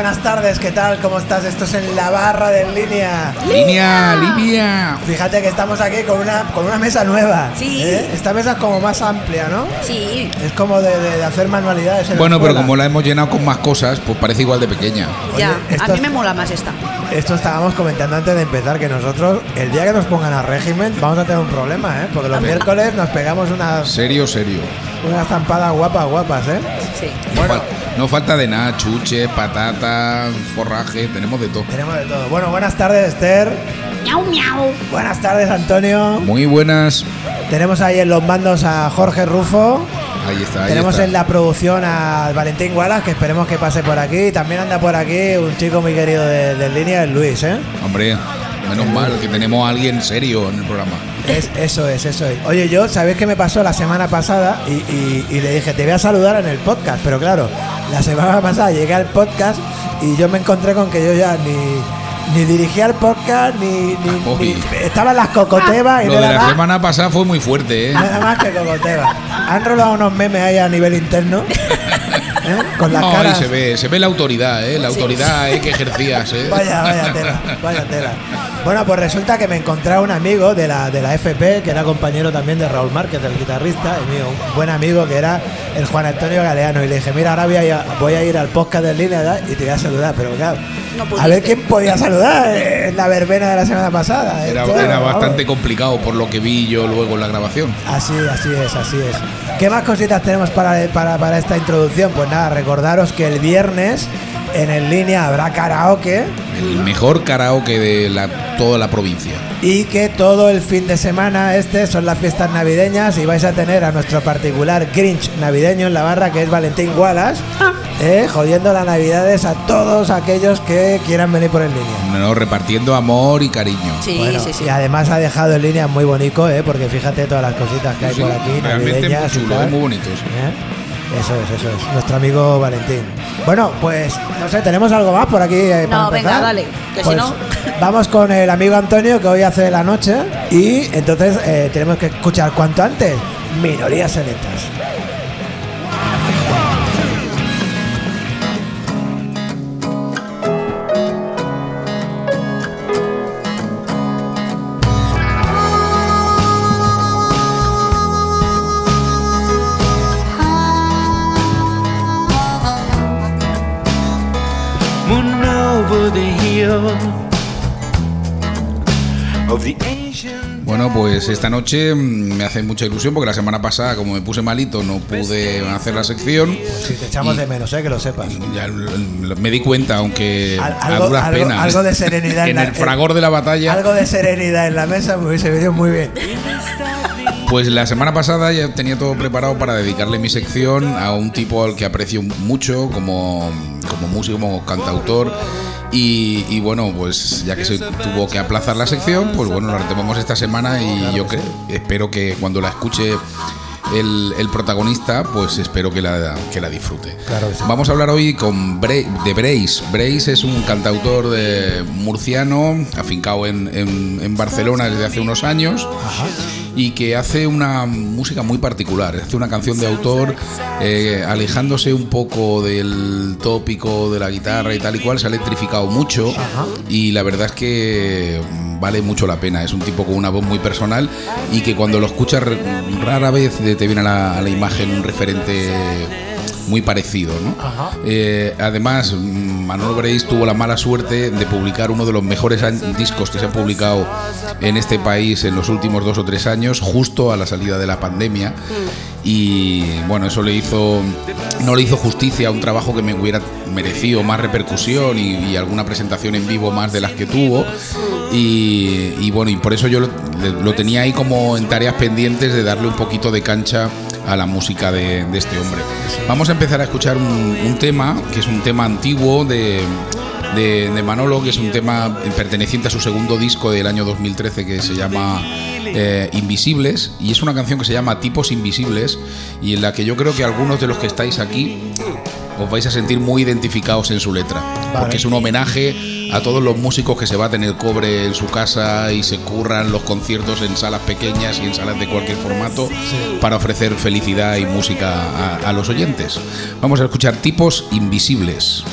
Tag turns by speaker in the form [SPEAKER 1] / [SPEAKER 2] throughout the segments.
[SPEAKER 1] buenas tardes, ¿qué tal? ¿Cómo estás? Esto es en la barra de línea.
[SPEAKER 2] Línea, línea.
[SPEAKER 1] Fíjate que estamos aquí con una, con una mesa nueva.
[SPEAKER 3] Sí.
[SPEAKER 1] ¿eh? Esta mesa es como más amplia, ¿no?
[SPEAKER 3] Sí.
[SPEAKER 1] Es como de, de- de hacer manualidades. En la
[SPEAKER 2] Bueno, pero como la hemos llenado con más cosas, pues parece igual de pequeña.
[SPEAKER 3] ya,
[SPEAKER 1] Oye,
[SPEAKER 3] a mí me mola más esta.
[SPEAKER 1] Esto estábamos comentando antes de empezar que nosotros, el día que nos pongan a régimen, vamos a tener un problema, ¿eh? Porque los miércoles nos pegamos unas,
[SPEAKER 2] Serio, serio.
[SPEAKER 1] unas zampadas guapas, guapas, ¿eh?
[SPEAKER 3] Sí.
[SPEAKER 2] No,
[SPEAKER 1] Bueno.
[SPEAKER 2] fal- no falta de nada, chuche, patata, forraje, tenemos de todo.
[SPEAKER 1] Tenemos de todo. Bueno, buenas tardes, Esther.
[SPEAKER 3] Miau, miau.
[SPEAKER 1] Buenas tardes, Antonio.
[SPEAKER 2] Muy buenas.
[SPEAKER 1] Tenemos ahí en los mandos a Jorge Rufo.
[SPEAKER 2] Ahí está, ahí
[SPEAKER 1] Tenemos
[SPEAKER 2] está.
[SPEAKER 1] en la producción al Valentín Wallace, que esperemos que pase por aquí. También anda por aquí un chico muy querido de, de línea, el Luis, ¿eh?
[SPEAKER 2] Hombre, menos mal que tenemos a alguien serio en el programa.
[SPEAKER 1] Es, eso es, eso es. Oye, yo, ¿sabéis qué me pasó la semana pasada? Y, y- y le dije, te voy a saludar en el podcast. Pero claro, la semana pasada llegué al podcast y yo me encontré con que yo ya ni, ni dirigía el podcast, ni, ni, ni- estaban las cocotebas y
[SPEAKER 2] Lo de la
[SPEAKER 1] más-
[SPEAKER 2] semana pasada fue muy fuerte, ¿eh?
[SPEAKER 1] Nada más que cocotebas. Han rolado unos memes ahí a nivel interno. ¿eh? Con las
[SPEAKER 2] No, ahí
[SPEAKER 1] caras.
[SPEAKER 2] se ve, se ve la autoridad, ¿eh? La autoridad ¿eh? que ejercías, ¿eh?
[SPEAKER 1] Vaya, vaya tela, vaya tela. Bueno, pues resulta que me encontré a un amigo de la, de la FP, que era compañero también de Raúl Márquez, el guitarrista, y mío, un buen amigo que era el Juan Antonio Galeano. Y le dije, mira, ahora voy a, ir a- voy a ir al podcast de línea ¿verdad? y te voy a saludar. Pero claro,
[SPEAKER 3] No
[SPEAKER 1] a ver quién podía saludar en la verbena de la semana pasada.
[SPEAKER 2] Era,
[SPEAKER 1] Esto,
[SPEAKER 2] era
[SPEAKER 1] vamos.
[SPEAKER 2] bastante complicado por lo que vi yo luego en la grabación.
[SPEAKER 1] Así, así es, así es. ¿Qué más cositas tenemos para, para, para esta introducción? Pues nada, recordaros que el viernes en el línea habrá karaoke.
[SPEAKER 2] El mejor karaoke de la, toda la provincia.
[SPEAKER 1] Y que todo el fin de semana este son las fiestas navideñas y vais a tener a nuestro particular Grinch navideño en la barra que es Valentín Wallace, eh, jodiendo las navidades a todos aquellos que quieran venir por el línea.
[SPEAKER 2] No, repartiendo amor y cariño.
[SPEAKER 3] Sí,
[SPEAKER 1] Bueno,
[SPEAKER 3] sí, sí.
[SPEAKER 1] Y además ha dejado en línea muy bonito, eh, porque fíjate todas las cositas que hay por aquí,
[SPEAKER 2] realmente
[SPEAKER 1] navideñas
[SPEAKER 2] muy
[SPEAKER 1] y
[SPEAKER 2] chulo, muy bonito. sí.
[SPEAKER 1] ¿Eh? Eso es, eso es. Nuestro amigo Valentín. Bueno, pues no sé, ¿tenemos algo más por aquí? eh, para
[SPEAKER 3] No, venga, dale, que si
[SPEAKER 1] Pues,
[SPEAKER 3] no-
[SPEAKER 1] Vamos con el amigo Antonio que hoy hace la noche y entonces eh, tenemos que escuchar cuanto antes minorías selectas.
[SPEAKER 2] Bueno, pues esta noche mm, me hace mucha ilusión porque la semana pasada, como me puse malito, no pude hacer la sección.
[SPEAKER 1] Si te echamos de menos, eh, que lo sepas.
[SPEAKER 2] Ya me di cuenta, aunque
[SPEAKER 1] Al-
[SPEAKER 2] a duras
[SPEAKER 1] algo-
[SPEAKER 2] penas.
[SPEAKER 1] algo de serenidad en
[SPEAKER 2] en
[SPEAKER 1] la-
[SPEAKER 2] el fragor de la batalla.
[SPEAKER 1] Algo de serenidad en la mesa me hubiese venido muy bien.
[SPEAKER 2] Pues la semana pasada ya tenía todo preparado para dedicarle mi sección a un tipo al que aprecio mucho como, como músico, como cantautor. Y, y bueno, pues ya que se tuvo que aplazar la sección, pues bueno, la retomamos esta semana y yo que, espero que cuando la escuche el, el protagonista, pues espero que la, que la disfrute.
[SPEAKER 1] Claro que sí.
[SPEAKER 2] Vamos a hablar hoy con Bra- de Brace. Brace es un cantautor de murciano, afincado en, en- en Barcelona desde hace unos años y que hace una música muy particular. Hace una canción de autor eh, alejándose un poco del tópico de la guitarra y tal y cual. Se ha electrificado mucho y la verdad es que mm, vale mucho la pena. Es un tipo con una voz muy personal y que cuando lo escuchas rara vez te viene a la, a la imagen un referente muy parecido, ¿no? Eh, además, mm, Manolo Breis tuvo la mala suerte de publicar uno de los mejores discos que se han publicado en este país en los últimos dos o tres años, justo a la salida de la pandemia. Y bueno, eso le hizo, no le hizo justicia a un trabajo que me hubiera merecido más repercusión y, y alguna presentación en vivo más de las que tuvo. Y, y bueno, y por eso yo lo, lo tenía ahí como en tareas pendientes de darle un poquito de cancha a la música de, este hombre. Vamos a empezar a escuchar un, tema, que es un tema antiguo de, de- de Manolo, que es un tema perteneciente a su segundo disco del año 2013 que se llama eh, Invisibles, y es una canción que se llama Tipos Invisibles, y en la que yo creo que algunos de los que estáis aquí os vais a sentir muy identificados en su letra, porque es un homenaje a todos los músicos que se baten el cobre en su casa y se curran los conciertos en salas pequeñas y en salas de cualquier formato para ofrecer felicidad y música a, a los oyentes. Vamos a escuchar tipos invisibles.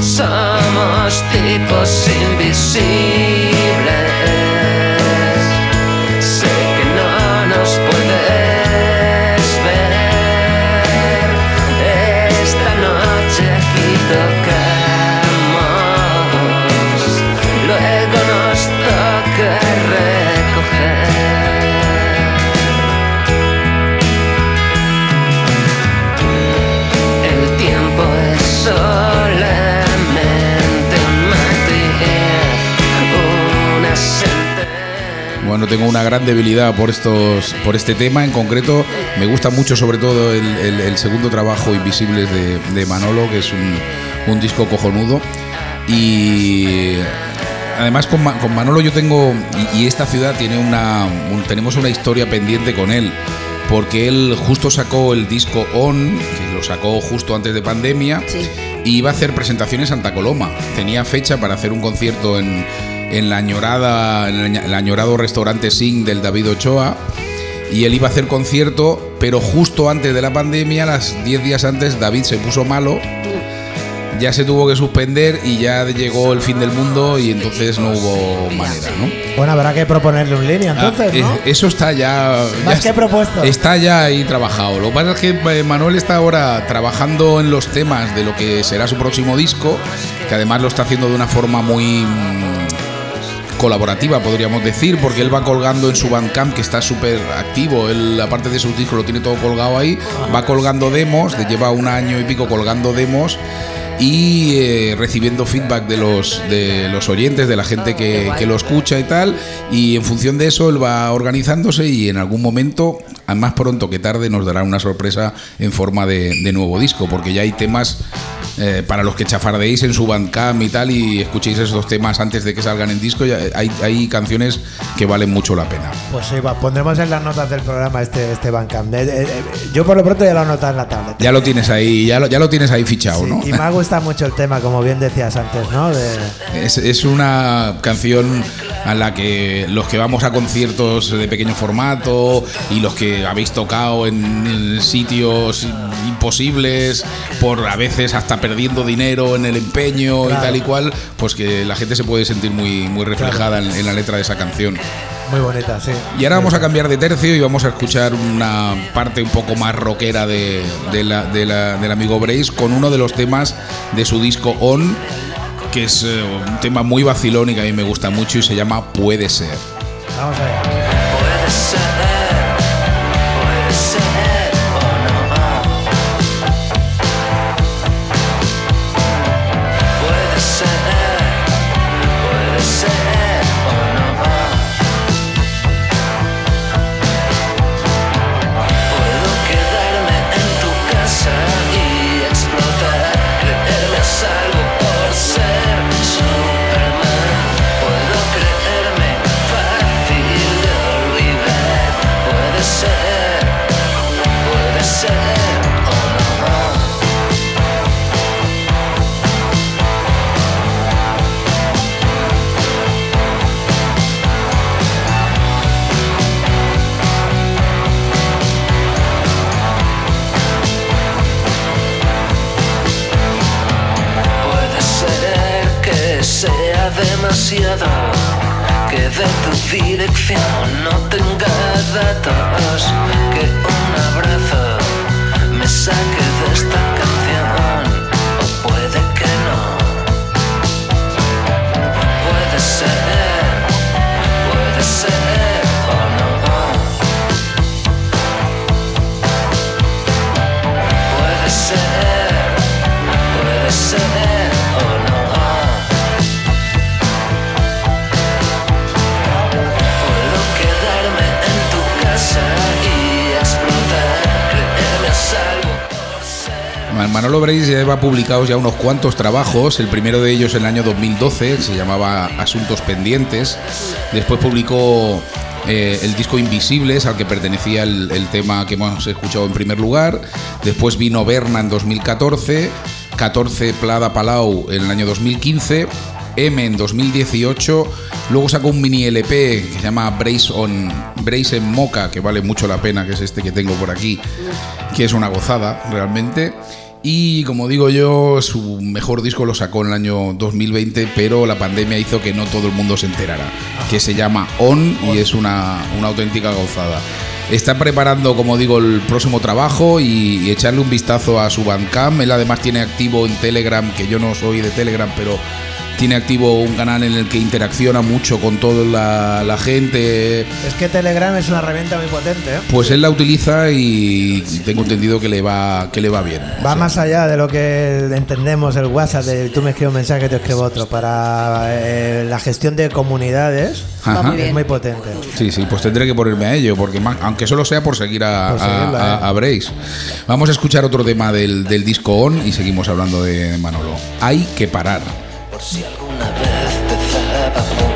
[SPEAKER 3] Somos tipos invisibles.
[SPEAKER 2] Tengo una gran debilidad por estos, por este tema en concreto. Me gusta mucho, sobre todo, el, el- el segundo trabajo Invisibles de, de Manolo, que es un, un disco cojonudo. Y además con, con Manolo yo tengo y, y esta ciudad tiene una, un- tenemos una historia pendiente con él. Porque él justo sacó el disco On, que lo sacó justo antes de pandemia,
[SPEAKER 4] Sí.
[SPEAKER 2] y iba a hacer presentación en Santa Coloma. Tenía fecha para hacer un concierto en, en la añorada, en el añ- el añorado restaurante Sing del David Ochoa. Y él iba a hacer concierto, pero justo antes de la pandemia, las 10 días antes, David se puso malo. Ya se tuvo que suspender y ya llegó el fin del mundo y entonces no hubo manera, ¿no?
[SPEAKER 1] Bueno, habrá que proponerle un línea entonces,
[SPEAKER 2] Ah,
[SPEAKER 1] ¿no?
[SPEAKER 2] Eso está ya.
[SPEAKER 1] Más
[SPEAKER 2] ya
[SPEAKER 1] que propuesto.
[SPEAKER 2] Está ya ahí trabajado. Lo que pasa es que eh, Manuel está ahora trabajando en los temas de lo que será su próximo disco, que además lo está haciendo de una forma muy colaborativa, podríamos decir, porque él va colgando en su Bandcamp, que está súper activo. Él, aparte de sus discos, lo tiene todo colgado ahí. Va colgando demos, de- lleva un año y pico colgando demos y eh, recibiendo feedback de los de los oyentes, de la gente que, que lo escucha y tal, y en función de eso él va organizándose y en algún momento, más pronto que tarde, nos dará una sorpresa en forma de, de nuevo disco, porque ya hay temas eh, para los que chafardeéis en su Bandcamp y tal y escuchéis esos temas antes de que salgan en disco, ya hay, hay canciones que valen mucho la pena.
[SPEAKER 1] Pues sí, va, pondremos en las notas del programa este, este Bandcamp. Eh, eh, eh, yo por lo pronto ya lo he anotado en la tablet.
[SPEAKER 2] Ya lo tienes ahí, ya lo, ya lo tienes ahí fichado,
[SPEAKER 1] Sí,
[SPEAKER 2] ¿no?
[SPEAKER 1] Y me ha gustado mucho el tema, como bien decías antes, ¿no? De,
[SPEAKER 2] Es, es una canción a la que los que vamos a conciertos de pequeño formato y los que habéis tocado en sitios imposibles, por a veces hasta perdiendo dinero en el empeño
[SPEAKER 1] Claro.
[SPEAKER 2] y tal y cual, pues que la gente se puede sentir muy, muy reflejada en, en la letra de esa canción.
[SPEAKER 1] muy bonita, sí.
[SPEAKER 2] Y ahora vamos a cambiar de tercio y vamos a escuchar una parte un poco más rockera de, de la- de la- del amigo Brace con uno de los temas de su disco On, que es eh, un tema muy vacilón y que a mí me gusta mucho y se llama Puede ser.
[SPEAKER 1] Vamos allá.
[SPEAKER 2] Breis lleva publicados ya unos cuantos trabajos, el primero de ellos en el año 2012, que se llamaba Asuntos Pendientes. Después publicó eh, el disco Invisibles, al que pertenecía el, el tema que hemos escuchado en primer lugar. Después vino Berna en 2014, 14 Plada Palau en el año 2015. M en 2018, luego sacó un mini LP que se llama Brace on Brace en Moca, que vale mucho la pena, que es este que tengo por aquí, que es una gozada realmente. Y como digo yo, su mejor disco lo sacó en el año 2020, pero la pandemia hizo que no todo el mundo se enterara, que se llama On y es una, una auténtica gozada. Está preparando, como digo, el próximo trabajo y, y echarle un vistazo a su Bandcamp. Él además tiene activo en Telegram, que yo no soy de Telegram, pero tiene activo un canal en el que interacciona mucho con toda la, la gente.
[SPEAKER 1] Es que Telegram es una herramienta muy potente, ¿eh?
[SPEAKER 2] Pues él la utiliza y tengo entendido que le va, que le va bien.
[SPEAKER 1] Va más allá de lo que entendemos el WhatsApp, de tú me escribes un mensaje, te escribo otro. Para eh, la gestión de comunidades
[SPEAKER 2] Ajá.
[SPEAKER 4] muy
[SPEAKER 1] es muy potente.
[SPEAKER 2] Sí, sí, pues tendré que ponerme a ello, porque aunque solo sea por seguir a,
[SPEAKER 1] Por seguirlo,
[SPEAKER 2] a- a-
[SPEAKER 1] eh.
[SPEAKER 2] a Brace. Vamos a escuchar otro tema del, del disco On y seguimos hablando de Manolo. Hay que parar.
[SPEAKER 3] Si alguna vez empezaba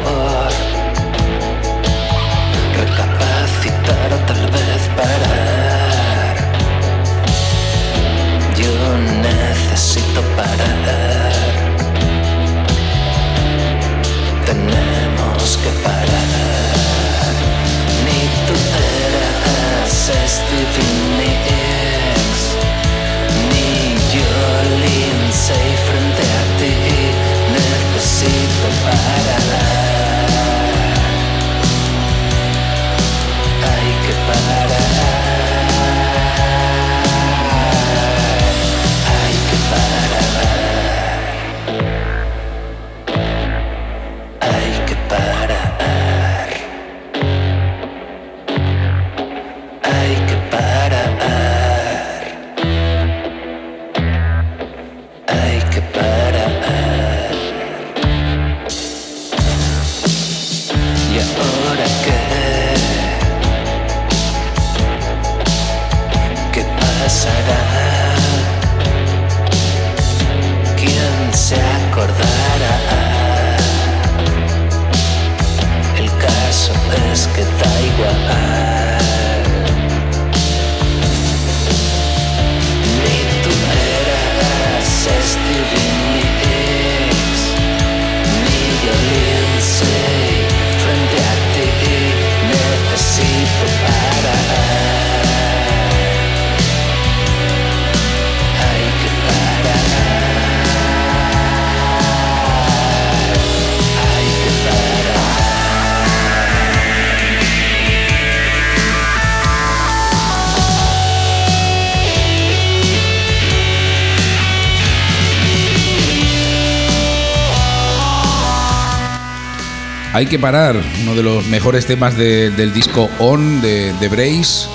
[SPEAKER 3] Hay que parar,
[SPEAKER 2] uno de los mejores temas de- del disco On de, de Brace.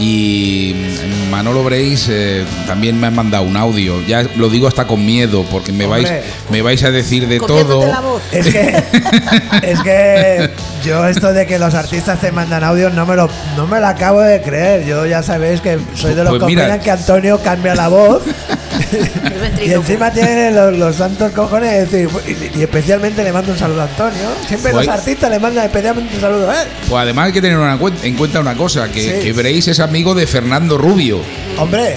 [SPEAKER 2] Y mm, Manolo Brace eh, también me ha mandado un audio. Ya lo digo hasta con miedo, porque me vais, me vais a decir de todo.
[SPEAKER 4] la voz.
[SPEAKER 1] Es que, es que yo esto de que los artistas te mandan audios no me lo, no me lo acabo de creer. Yo ya sabéis que soy de los
[SPEAKER 2] Pues
[SPEAKER 1] que
[SPEAKER 2] mira.
[SPEAKER 1] opinan que Antonio cambia la voz. Y encima tiene los, los santos cojones de decir, y, y especialmente le mando un saludo a Antonio. Siempre
[SPEAKER 2] Pues-
[SPEAKER 1] los artistas le mandan especialmente un saludo a él.
[SPEAKER 2] Pues además hay que tener una en cuenta una cosa, que,
[SPEAKER 1] Sí.
[SPEAKER 2] que Brace es amigo de Fernando Rubio,
[SPEAKER 1] Hombre,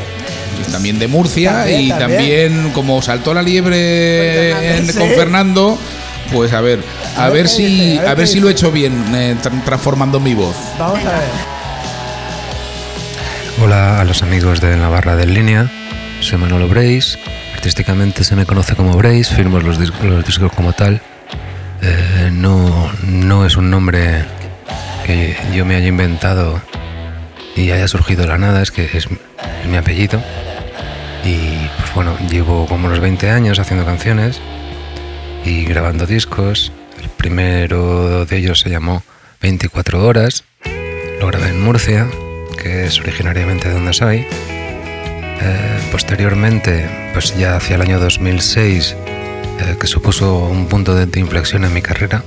[SPEAKER 2] también de Murcia,
[SPEAKER 1] También,
[SPEAKER 2] y
[SPEAKER 1] también.
[SPEAKER 2] también como saltó la liebre
[SPEAKER 4] Con
[SPEAKER 2] en-
[SPEAKER 1] Fernando.
[SPEAKER 2] con. Fernando, pues a ver, a,
[SPEAKER 1] A ver
[SPEAKER 2] si
[SPEAKER 1] dice, a ver
[SPEAKER 2] a
[SPEAKER 1] qué
[SPEAKER 2] ver si lo he hecho bien eh, tra- transformando mi voz.
[SPEAKER 1] vamos a ver.
[SPEAKER 5] Hola a los amigos de Navarra del Línea, soy Manolo Brace, artísticamente se me conoce como Brace, firmo los discos, los discos como tal. Eh, no, no es un nombre que yo me haya inventado y haya surgido de la nada, es que es mi apellido. Y pues bueno, llevo como unos 20 años haciendo canciones y grabando discos. El primero de ellos se llamó 24 horas. Lo grabé en Murcia, que es originariamente de donde soy. Eh, posteriormente, pues ya hacia el año 2006, eh, que supuso un punto de, inflexión en mi carrera,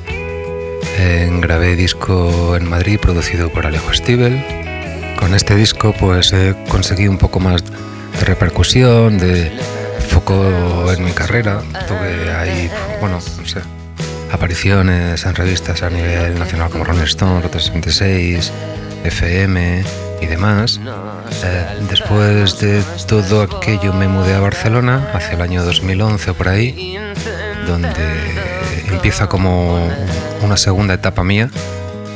[SPEAKER 5] eh, grabé disco en Madrid producido por Alejo Stivel. Con este disco pues he conseguido un poco más de repercusión, de foco en mi carrera. Tuve ahí, bueno, no sé, apariciones en revistas a nivel nacional como Rolling Stone, Rote 66, FM y demás. Eh, después de todo aquello me mudé a Barcelona hacia el año 2011 o por ahí, donde empieza como una segunda etapa mía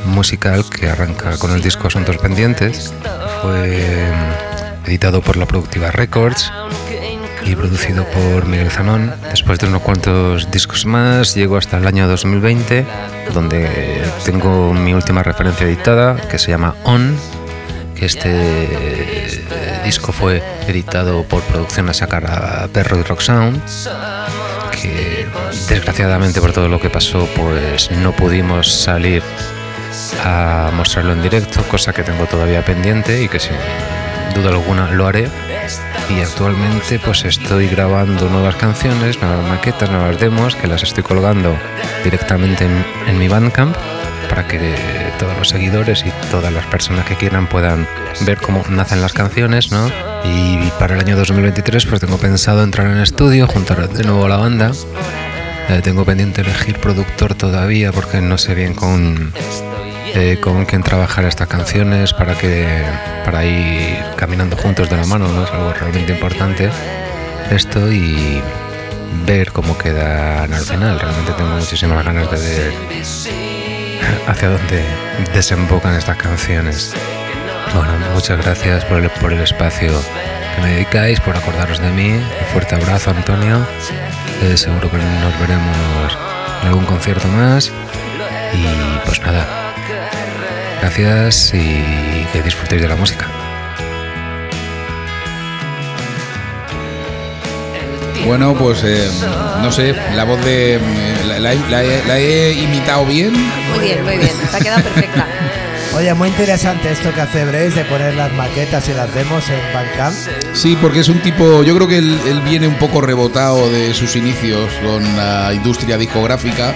[SPEAKER 5] musical que arranca con el disco Asuntos Pendientes. Fue editado por la Productiva Records y producido por Miguel Zanón. Después de unos cuantos discos más, llego hasta el año 2020, donde tengo mi última referencia editada, que se llama On, este eh, disco fue editado por Producción a sacar a Perro y Rock Sound, que desgraciadamente por todo lo que pasó, pues no pudimos salir a mostrarlo en directo, cosa que tengo todavía pendiente y que sin duda alguna lo haré. Y actualmente pues estoy grabando nuevas canciones, nuevas maquetas, nuevas demos que las estoy colgando directamente en, en mi Bandcamp para que todos los seguidores y todas las personas que quieran puedan ver cómo nacen las canciones, ¿no? Y para el año 2023 pues tengo pensado entrar en estudio, juntar de nuevo a la banda. Eh, tengo pendiente elegir productor todavía porque no sé bien con eh, con quién trabajar estas canciones para que para ir caminando juntos de la mano, ¿no? Es algo realmente importante esto y ver cómo quedan al final. Realmente tengo muchísimas ganas de ver hacia dónde desembocan estas canciones. Bueno, muchas gracias por el, por el espacio que me dedicáis, por acordaros de mí. Un fuerte abrazo, Antonio. Eh, seguro que nos veremos en algún concierto más. Y pues nada, gracias y que disfrutéis de la música.
[SPEAKER 2] Bueno, pues eh, no sé, la voz de. eh, La, la- la he- la he imitado bien.
[SPEAKER 4] Muy bien, muy bien. Te ha quedado perfecta.
[SPEAKER 1] Oye, muy interesante esto que hace Brace de poner las maquetas y las demos en Bandcamp.
[SPEAKER 2] Sí, porque es un tipo. Yo creo que él, él viene un poco rebotado de sus inicios con la industria discográfica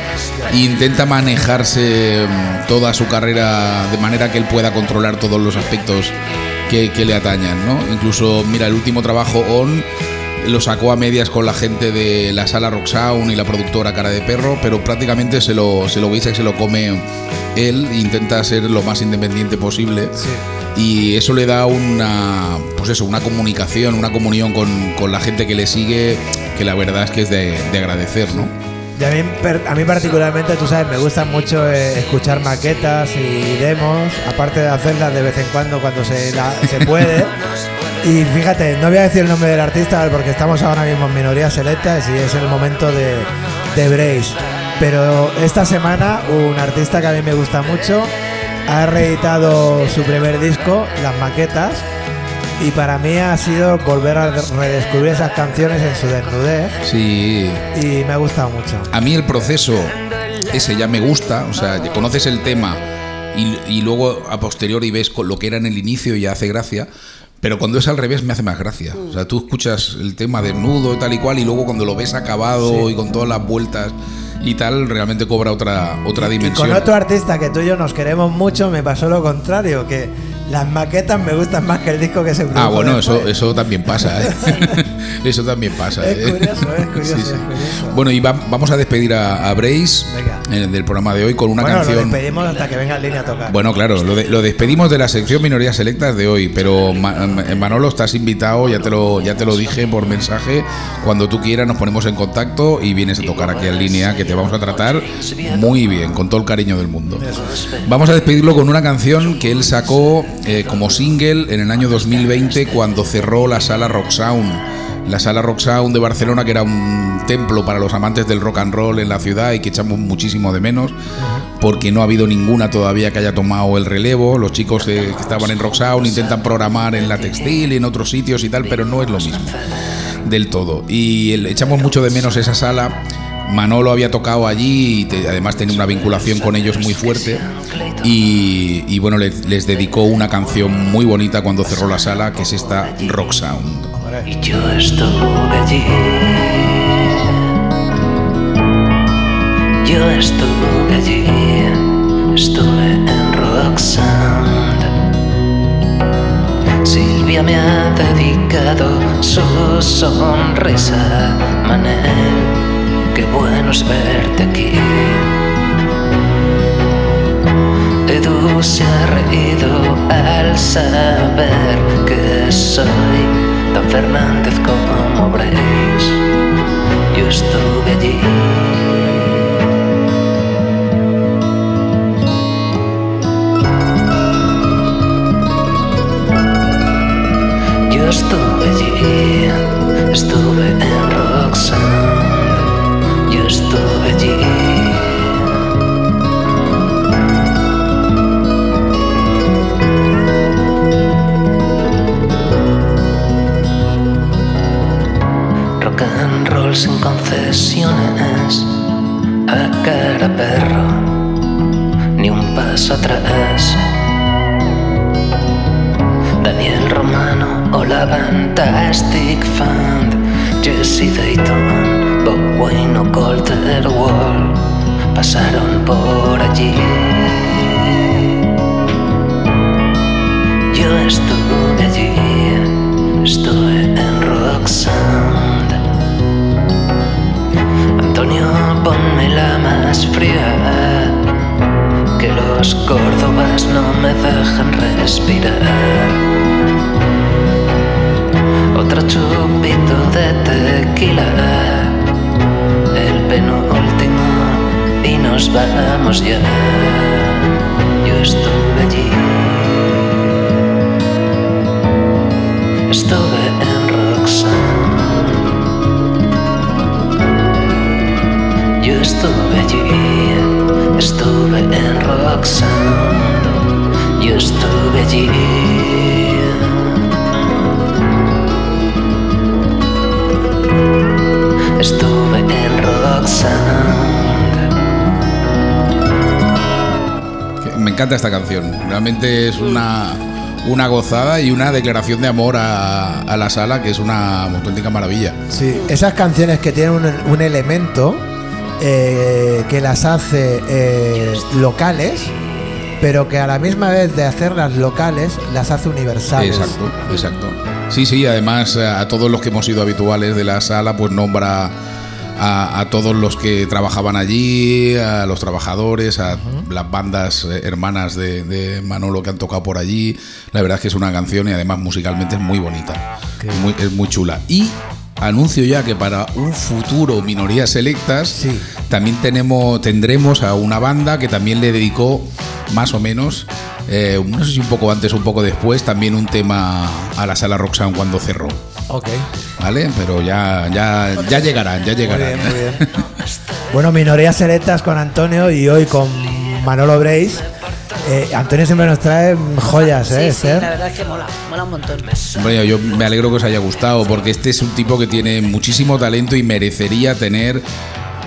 [SPEAKER 2] e intenta manejarse mm, toda su carrera de manera que él pueda controlar todos los aspectos que, que le atañan, ¿no? Incluso, mira, el último trabajo, On. Lo sacó a medias con la gente de la sala Rock Sound y la productora Cara de Perro, pero prácticamente se lo, se lo guisa y se lo come él. Intenta ser lo más independiente posible y eso le da una pues eso una comunicación una comunión con, con la gente que le sigue que la verdad es que es de, de agradecer no
[SPEAKER 1] Y a mí, a mí particularmente, tú sabes, me gusta mucho eh, escuchar maquetas y demos, aparte de hacerlas de vez en cuando cuando se, la- se puede. Y fíjate, no voy a decir el nombre del artista porque estamos ahora mismo en minorías selectas y es el momento de, de Brace. Pero esta semana un artista que a mí me gusta mucho ha reeditado su primer disco, Las Maquetas, y para mí ha sido volver a redescubrir esas canciones en su desnudez
[SPEAKER 2] sí
[SPEAKER 1] y me ha gustado mucho.
[SPEAKER 2] a mí el proceso ese ya me gusta o sea conoces el tema y, y luego a posteriori ves lo que era en el inicio y ya hace gracia pero cuando es al revés me hace más gracia. O sea, tú escuchas el tema desnudo, tal y cual, y luego cuando lo ves acabado y con todas las vueltas y tal, realmente cobra otra, otra
[SPEAKER 1] Y
[SPEAKER 2] dimensión.
[SPEAKER 1] con otro artista que tú y yo nos queremos mucho, me pasó lo contrario, que las maquetas me gustan más que el disco que se produjo
[SPEAKER 2] Ah, bueno, eso, eso también pasa, ¿eh? eso también pasa.
[SPEAKER 1] Es
[SPEAKER 2] ¿eh?
[SPEAKER 1] curioso, es curioso,
[SPEAKER 2] Sí, sí.
[SPEAKER 1] es curioso.
[SPEAKER 2] Bueno, y va- vamos a despedir a, a Brace
[SPEAKER 1] Venga.
[SPEAKER 2] eh, del programa de hoy con una
[SPEAKER 1] bueno, lo
[SPEAKER 2] canción.
[SPEAKER 1] despedimos hasta que venga en línea a tocar.
[SPEAKER 2] Bueno, claro, lo, de- lo despedimos de la sección minorías selectas de hoy, pero Ma- Manolo estás invitado, ya te lo ya te lo dije por mensaje, cuando tú quieras nos ponemos en contacto y vienes a tocar aquí en línea que te vamos a tratar muy bien, con todo el cariño del mundo. Vamos a despedirlo con una canción que él sacó eh, como single en el año 2020 cuando cerró la sala Rock Sound la sala Rock Sound de Barcelona, que era un templo para los amantes del rock and roll en la ciudad y que echamos muchísimo de menos, porque no ha habido ninguna todavía que haya tomado el relevo. Los chicos eh, que estaban en Rock Sound intentan programar en la textil y en otros sitios y tal, pero no es lo mismo del todo. Y el- echamos mucho de menos esa sala. Manolo había tocado allí y te- además tenía una vinculación con ellos muy fuerte. Y, y bueno, les, les dedicó una canción muy bonita cuando cerró la sala, que es esta Rock Sound.
[SPEAKER 3] Y yo estuve allí. Yo estuve allí. Estuve en Sound. Silvia me ha dedicado su sonrisa. Manel, qué bueno es verte aquí. Edu se ha reído al saber que soy tan Fernández como Brace. Yo estuve allí. Yo estuve allí, estuve en Rock a cara perro, ni un paso atrás. Daniel Romano o la Fantastic Fund, Jesse Dayton, Bob Wayne o Colter Wall pasaron por allí. Antonio, ponme la más fría, que los córdobas no me dejan respirar. Otro chupito de tequila, el penúltimo, y nos vamos ya. Yo estuve allí. Estuve en Rock estuve allí, estuve en Rock Sound. Yo estuve allí. Estuve en Rock Sound.
[SPEAKER 2] Me encanta esta canción. Realmente es una, una gozada y una declaración de amor a, a la sala, que es una auténtica maravilla.
[SPEAKER 1] Sí, esas canciones que tienen un, un elemento eh, que las hace eh, locales, pero que a la misma vez de hacerlas locales, las hace universales.
[SPEAKER 2] Exacto, exacto. Sí, sí, además eh, a todos los que hemos sido habituales de la sala, pues nombra a, a todos los que trabajaban allí, a los trabajadores, a las bandas eh, hermanas de, de Manolo que han tocado por allí. La verdad es que es una canción y además musicalmente es muy bonita, muy, es muy chula. Y anuncio ya que para un futuro Minorías Selectas
[SPEAKER 1] Sí.
[SPEAKER 2] también tenemos, tendremos a una banda que también le dedicó más o menos, eh, no sé si un poco antes o un poco después, también un tema a la sala Sound cuando cerró.
[SPEAKER 1] Ok.
[SPEAKER 2] ¿Vale? Pero ya, ya, ya llegarán, ya
[SPEAKER 1] Muy
[SPEAKER 2] llegarán.
[SPEAKER 1] bien, muy bien. Bueno, minorías selectas con Antonio y hoy con Manolo Brace. Eh, Antonio siempre nos trae joyas, ¿eh,
[SPEAKER 4] Sí, la verdad es que mola, mola un montón.
[SPEAKER 2] Hombre, yo me alegro que os haya gustado, porque este es un tipo que tiene muchísimo talento y merecería tener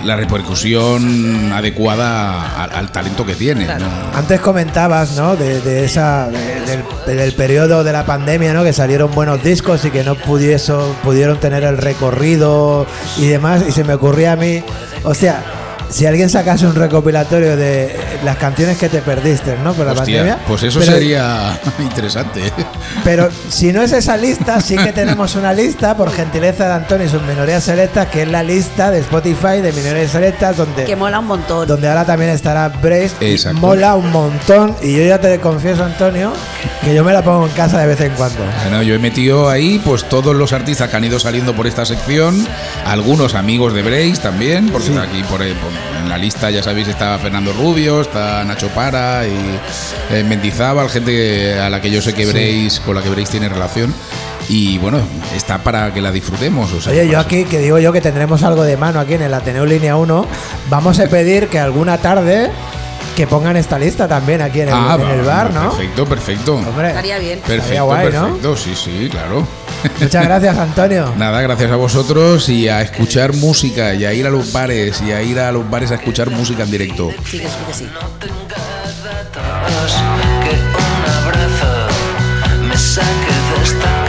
[SPEAKER 2] la repercusión adecuada al, al talento que tiene.
[SPEAKER 4] Claro.
[SPEAKER 2] ¿no?
[SPEAKER 1] Antes comentabas, ¿no? De, de esa, de- del, del periodo de la pandemia, ¿no? Que salieron buenos discos y que no pudieso, pudieron tener el recorrido y demás. Y se me ocurría a mí, hostia, si alguien sacase un recopilatorio de las canciones que te perdiste, ¿no? Por la
[SPEAKER 2] Hostia,
[SPEAKER 1] pandemia.
[SPEAKER 2] pues eso
[SPEAKER 1] pero-
[SPEAKER 2] sería interesante.
[SPEAKER 1] Pero si no es esa lista, sí que tenemos una lista, por gentileza de Antonio y sus minorías selectas, que es la lista de Spotify de minorías selectas, donde,
[SPEAKER 4] Que mola un montón.
[SPEAKER 1] donde ahora también estará Brace. y
[SPEAKER 2] Exacto.
[SPEAKER 1] mola un montón. Y yo ya te confieso, Antonio, que yo me la pongo en casa de vez en cuando.
[SPEAKER 2] Bueno, yo he metido ahí pues todos los artistas que han ido saliendo por esta sección, algunos amigos de Brace también, porque aquí por, por- en la lista ya sabéis está Fernando Rubio, está Nacho Para y eh, Mendizábal, gente a la que yo sé que Brace, con la que Brace tiene relación. y bueno, está para que la disfrutemos. o sea,
[SPEAKER 1] Oye, yo aquí, que digo yo que tendremos algo de mano aquí en el Ateneo Línea 1, vamos a pedir que alguna tarde que pongan esta lista también aquí en el,
[SPEAKER 2] Ah,
[SPEAKER 1] en el
[SPEAKER 2] va,
[SPEAKER 1] bar, ¿no?
[SPEAKER 2] Perfecto, perfecto.
[SPEAKER 1] Hombre,
[SPEAKER 4] Estaría bien.
[SPEAKER 1] estaría
[SPEAKER 2] Perfecto,
[SPEAKER 1] guay, ¿no?
[SPEAKER 2] perfecto, sí, sí, claro.
[SPEAKER 1] Muchas gracias, Antonio.
[SPEAKER 2] Nada, gracias a vosotros y a escuchar música y a ir a los bares y a ir a los bares a escuchar música en directo.
[SPEAKER 4] Sí, que sí, que sí.
[SPEAKER 3] datos que un abrazo me saque de esta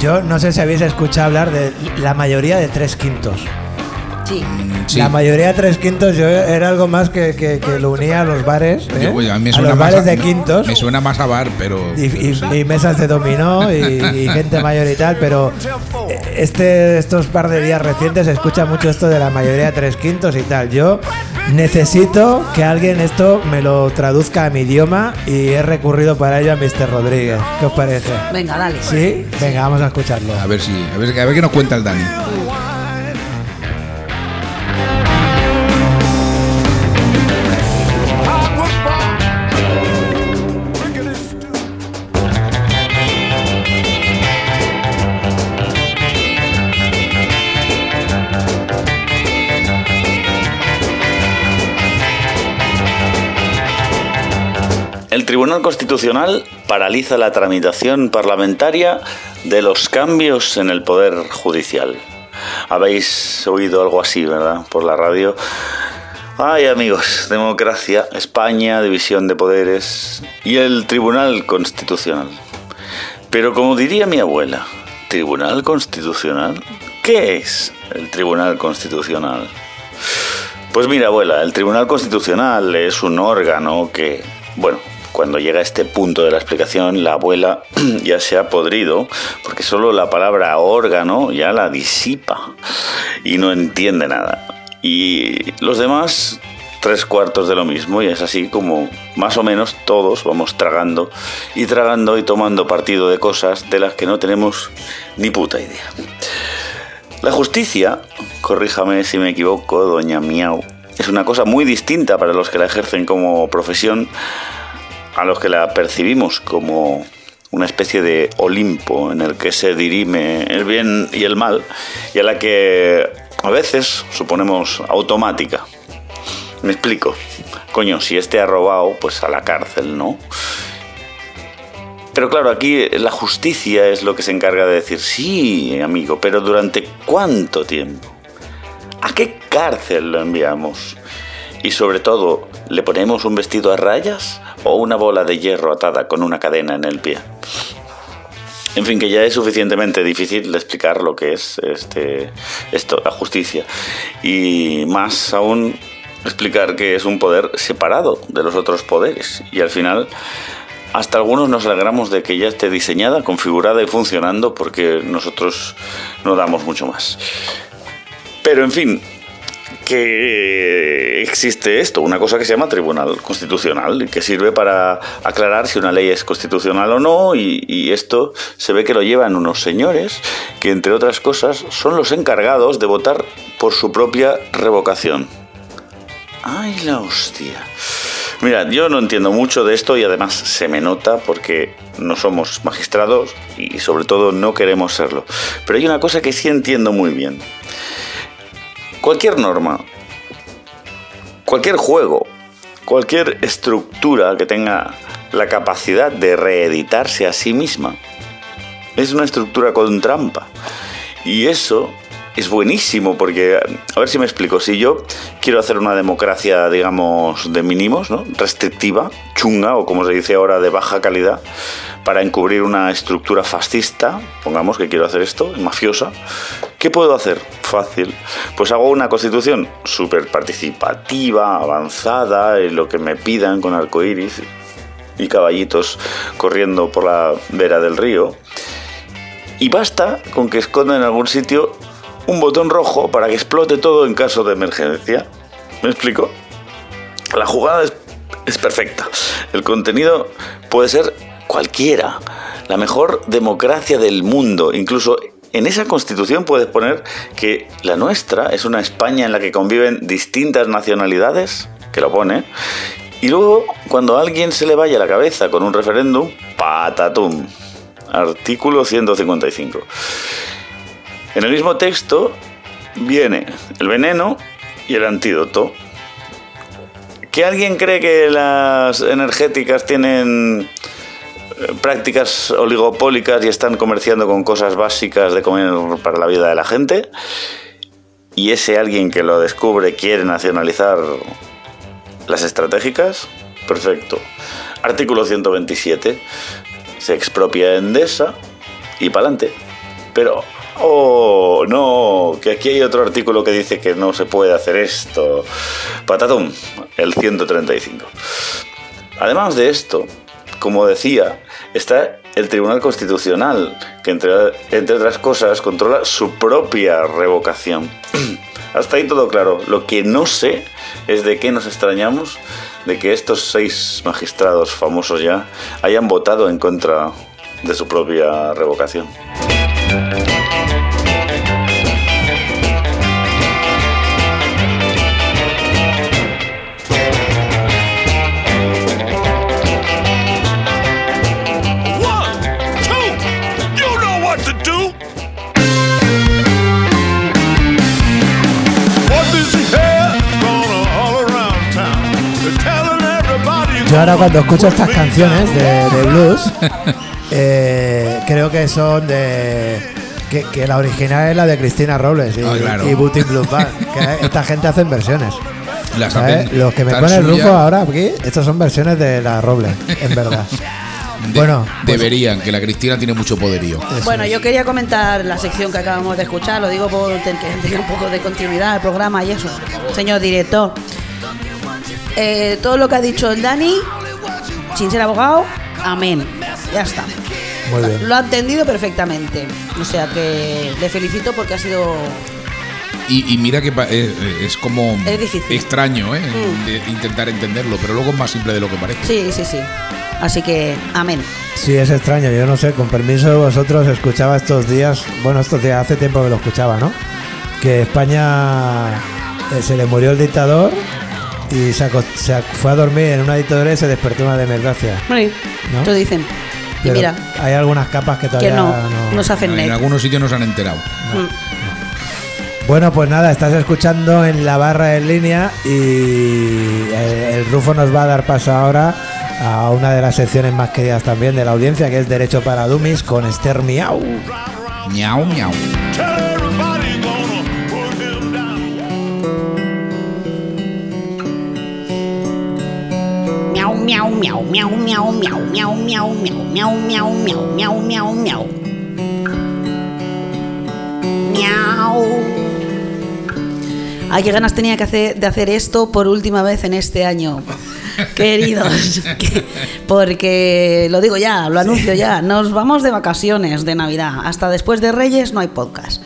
[SPEAKER 1] Yo no sé si habéis escuchado hablar de la mayoría de tres quintos.
[SPEAKER 4] Sí.
[SPEAKER 2] Sí.
[SPEAKER 1] La mayoría de tres quintos yo era algo más que, que- que lo unía a los bares, ¿eh?
[SPEAKER 2] Yo, pues, a mí me
[SPEAKER 1] a
[SPEAKER 2] suena
[SPEAKER 1] los
[SPEAKER 2] más
[SPEAKER 1] bares
[SPEAKER 2] a-
[SPEAKER 1] de quintos.
[SPEAKER 2] Me suena más a bar, pero.
[SPEAKER 1] y, y- y mesas de dominó y, y gente mayor y tal, pero este, estos par de días recientes se escucha mucho esto de la mayoría de tres quintos y tal. Yo necesito que alguien esto me lo traduzca a mi idioma y he recurrido para ello a Mr. Rodríguez. ¿Qué os parece?
[SPEAKER 4] Venga, dale.
[SPEAKER 1] ¿Sí? Venga, vamos a escucharlo.
[SPEAKER 2] A ver si. A ver, a ver qué nos cuenta el Dani.
[SPEAKER 6] Tribunal Constitucional paraliza la tramitación parlamentaria de los cambios en el Poder Judicial. Habéis oído algo así, ¿verdad? Por la radio. Ay, amigos, democracia, España, división de poderes y el Tribunal Constitucional. Pero como diría mi abuela, ¿Tribunal Constitucional? ¿Qué es el Tribunal Constitucional? Pues mira, abuela, el Tribunal Constitucional es un órgano que, bueno, cuando llega a este punto de la explicación, la abuela ya se ha podrido, porque solo la palabra órgano ya la disipa y no entiende nada. Y los demás, tres cuartos de lo mismo, y es así como más o menos todos vamos tragando y tragando y tomando partido de cosas de las que no tenemos ni puta idea. La justicia, corríjame si me equivoco, doña Miau, es una cosa muy distinta para los que la ejercen como profesión a los que la percibimos como una especie de Olimpo en el que se dirime el bien y el mal y a la que a veces suponemos automática. Me explico. Coño, si este ha robado, pues a la cárcel, ¿no? Pero claro, aquí la justicia es lo que se encarga de decir, sí, amigo, pero ¿durante cuánto tiempo? ¿A qué cárcel lo enviamos? Y sobre todo, ¿le ponemos un vestido a rayas o una bola de hierro atada con una cadena en el pie? En fin, que ya es suficientemente difícil de explicar lo que es este, esto, la justicia. Y más aún explicar que es un poder separado de los otros poderes. Y al final, hasta algunos nos alegramos de que ya esté diseñada, configurada y funcionando porque nosotros no damos mucho más. Pero en fin, que existe esto, una cosa que se llama Tribunal Constitucional, que sirve para aclarar si una ley es constitucional o no, y, y esto se ve que lo llevan unos señores que, entre otras cosas, son los encargados de votar por su propia revocación. ¡Ay, la hostia! Mira, yo no entiendo mucho de esto y además se me nota porque no somos magistrados y sobre todo no queremos serlo. Pero hay una cosa que sí entiendo muy bien. Cualquier norma, cualquier juego, cualquier estructura que tenga la capacidad de reeditarse a sí misma, es una estructura con trampa. Y eso es buenísimo porque, a ver si me explico, si yo quiero hacer una democracia, digamos, de mínimos, ¿no? restrictiva, chunga o como se dice ahora, de baja calidad, para encubrir una estructura fascista, pongamos que quiero hacer esto, mafiosa, ¿qué puedo hacer? Fácil. Pues hago una constitución súper participativa, avanzada, en lo que me pidan con arcoíris y caballitos corriendo por la vera del río. Y basta con que esconda en algún sitio un botón rojo para que explote todo en caso de emergencia. ¿Me explico? La jugada es, es perfecta. El contenido puede ser cualquiera, la mejor democracia del mundo, incluso en esa constitución puedes poner que la nuestra es una España en la que conviven distintas nacionalidades, que lo pone, y luego cuando a alguien se le vaya la cabeza con un referéndum, patatum. Artículo 155. En el mismo texto viene el veneno y el antídoto. ¿Que alguien cree que las energéticas tienen prácticas oligopólicas y están comerciando con cosas básicas de comer para la vida de la gente? Y ese alguien que lo descubre quiere nacionalizar las estratégicas? Perfecto. Artículo 127. Se expropia Endesa y pa'lante. Pero, oh, no, que aquí hay otro artículo que dice que no se puede hacer esto. Patatum, el 135. Además de esto, como decía, está el Tribunal Constitucional, que entre, entre otras cosas controla su propia revocación. Hasta ahí todo claro. Lo que no sé es de qué nos extrañamos de que estos seis magistrados famosos ya hayan votado en contra de su propia revocación.
[SPEAKER 1] Yo ahora cuando escucho estas canciones de, de blues, eh, creo que son de... Que, que la original es la de Cristina Robles y,
[SPEAKER 2] Ah, claro.
[SPEAKER 1] y Booting Blues Band. Que esta gente hace versiones.
[SPEAKER 2] Las
[SPEAKER 1] ¿sabes?
[SPEAKER 2] hacen
[SPEAKER 1] Los que me ponen el
[SPEAKER 2] suya,
[SPEAKER 1] rufo ahora aquí, estas son versiones de la Robles, en verdad.
[SPEAKER 2] de-
[SPEAKER 1] bueno, pues-
[SPEAKER 2] deberían, que la Cristina tiene mucho poderío.
[SPEAKER 4] Bueno, yo quería comentar la sección que acabamos de escuchar, lo digo por ten- que tenga un poco de continuidad al programa y eso. Señor director, eh, todo lo que ha dicho el Dani, sin ser abogado, amén. Ya está.
[SPEAKER 1] Muy bien.
[SPEAKER 4] Lo ha entendido perfectamente. O sea que le felicito porque ha sido
[SPEAKER 2] Y, y mira que pa- eh, eh, es como
[SPEAKER 4] Es
[SPEAKER 2] extraño ¿eh?
[SPEAKER 4] Mm.
[SPEAKER 2] de intentar entenderlo, pero luego es más simple de lo que parece.
[SPEAKER 4] Sí, sí, sí. Así que, amén.
[SPEAKER 1] Sí, es extraño, yo no sé, con permiso de vosotros escuchaba estos días, bueno, estos días hace tiempo que lo escuchaba, ¿no? Que España eh, se le murió el dictador y se, fue a dormir en una dictadura y se despertó una democracia.
[SPEAKER 4] Sí,
[SPEAKER 1] ¿No?
[SPEAKER 4] Eso dicen. Y mira,
[SPEAKER 1] hay algunas capas que
[SPEAKER 4] que
[SPEAKER 1] todavía
[SPEAKER 4] no,
[SPEAKER 1] no-
[SPEAKER 4] no se hacen
[SPEAKER 2] En
[SPEAKER 4] net.
[SPEAKER 2] algunos sitios no se han enterado.
[SPEAKER 4] Mm.
[SPEAKER 1] Bueno, pues nada, estás escuchando en la barra en línea y eh, el Rufo nos va a dar paso ahora a una de las secciones más queridas también de la audiencia, que es Derecho para Dummies con Esther Miau.
[SPEAKER 2] Miau, miau.
[SPEAKER 4] Miau, miau, miau, miau, miau, miau, miau, miau, miau, miau, miau, miau, miau, miau. Ay, qué ganas tenía que hacer, de hacer esto por última vez en este año. Queridos, que- porque lo digo ya, lo anuncio ya, nos vamos de vacaciones de Navidad. Hasta después de Reyes no hay podcast.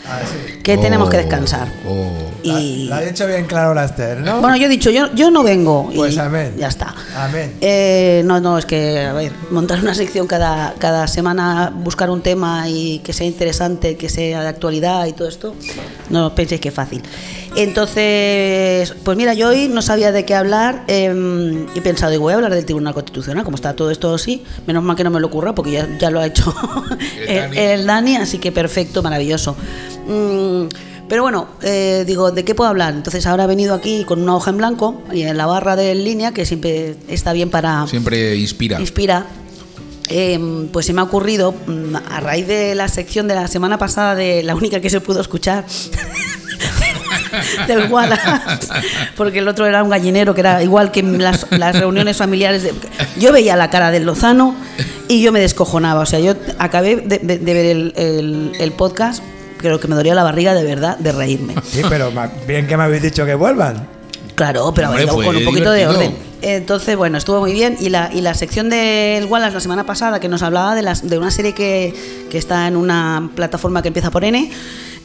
[SPEAKER 4] Que tenemos que
[SPEAKER 2] Oh,
[SPEAKER 4] descansar.
[SPEAKER 2] oh.
[SPEAKER 4] Y
[SPEAKER 1] Lo ha dicho bien claro la Esther, ¿no?
[SPEAKER 4] bueno, yo he dicho, yo, yo no vengo. y
[SPEAKER 1] Pues amén.
[SPEAKER 4] Ya está.
[SPEAKER 1] Amén.
[SPEAKER 4] Eh, no, no, es que, a ver, montar una sección cada, cada semana, buscar un tema y que sea interesante, que sea de actualidad y todo esto, no penséis que es fácil. Entonces, pues mira, yo hoy no sabía de qué hablar eh, y he pensado, y voy a hablar del Tribunal Constitucional, como está todo esto así, menos mal que no me lo ocurra porque ya, ya lo ha hecho
[SPEAKER 2] El
[SPEAKER 4] el,
[SPEAKER 2] Dani.
[SPEAKER 4] así que perfecto, maravilloso. Mm, pero bueno, eh, digo, ¿de qué puedo hablar? Entonces ahora he venido aquí con una hoja en blanco y en la barra de línea, que siempre está bien para
[SPEAKER 2] Siempre inspira.
[SPEAKER 4] inspira. eh, pues se me ha ocurrido, mm, a raíz de la sección de la semana pasada, de la única que se pudo escuchar, del Wallace, porque el otro era un gallinero que era igual que las, las reuniones familiares. de- yo veía la cara del Lozano y yo me descojonaba. O sea, yo acabé de, de- de ver el, el- el podcast, creo que me dolía la barriga de verdad de reírme.
[SPEAKER 1] Sí, pero bien que me habéis dicho que vuelvan.
[SPEAKER 4] Claro, pero
[SPEAKER 2] Hombre,
[SPEAKER 4] con un poquito de
[SPEAKER 2] divertido.
[SPEAKER 4] orden. Entonces, bueno, estuvo muy bien. Y la, y la sección del Wallace la semana pasada, que nos hablaba de, las, de una serie que, que está en una plataforma que empieza por N.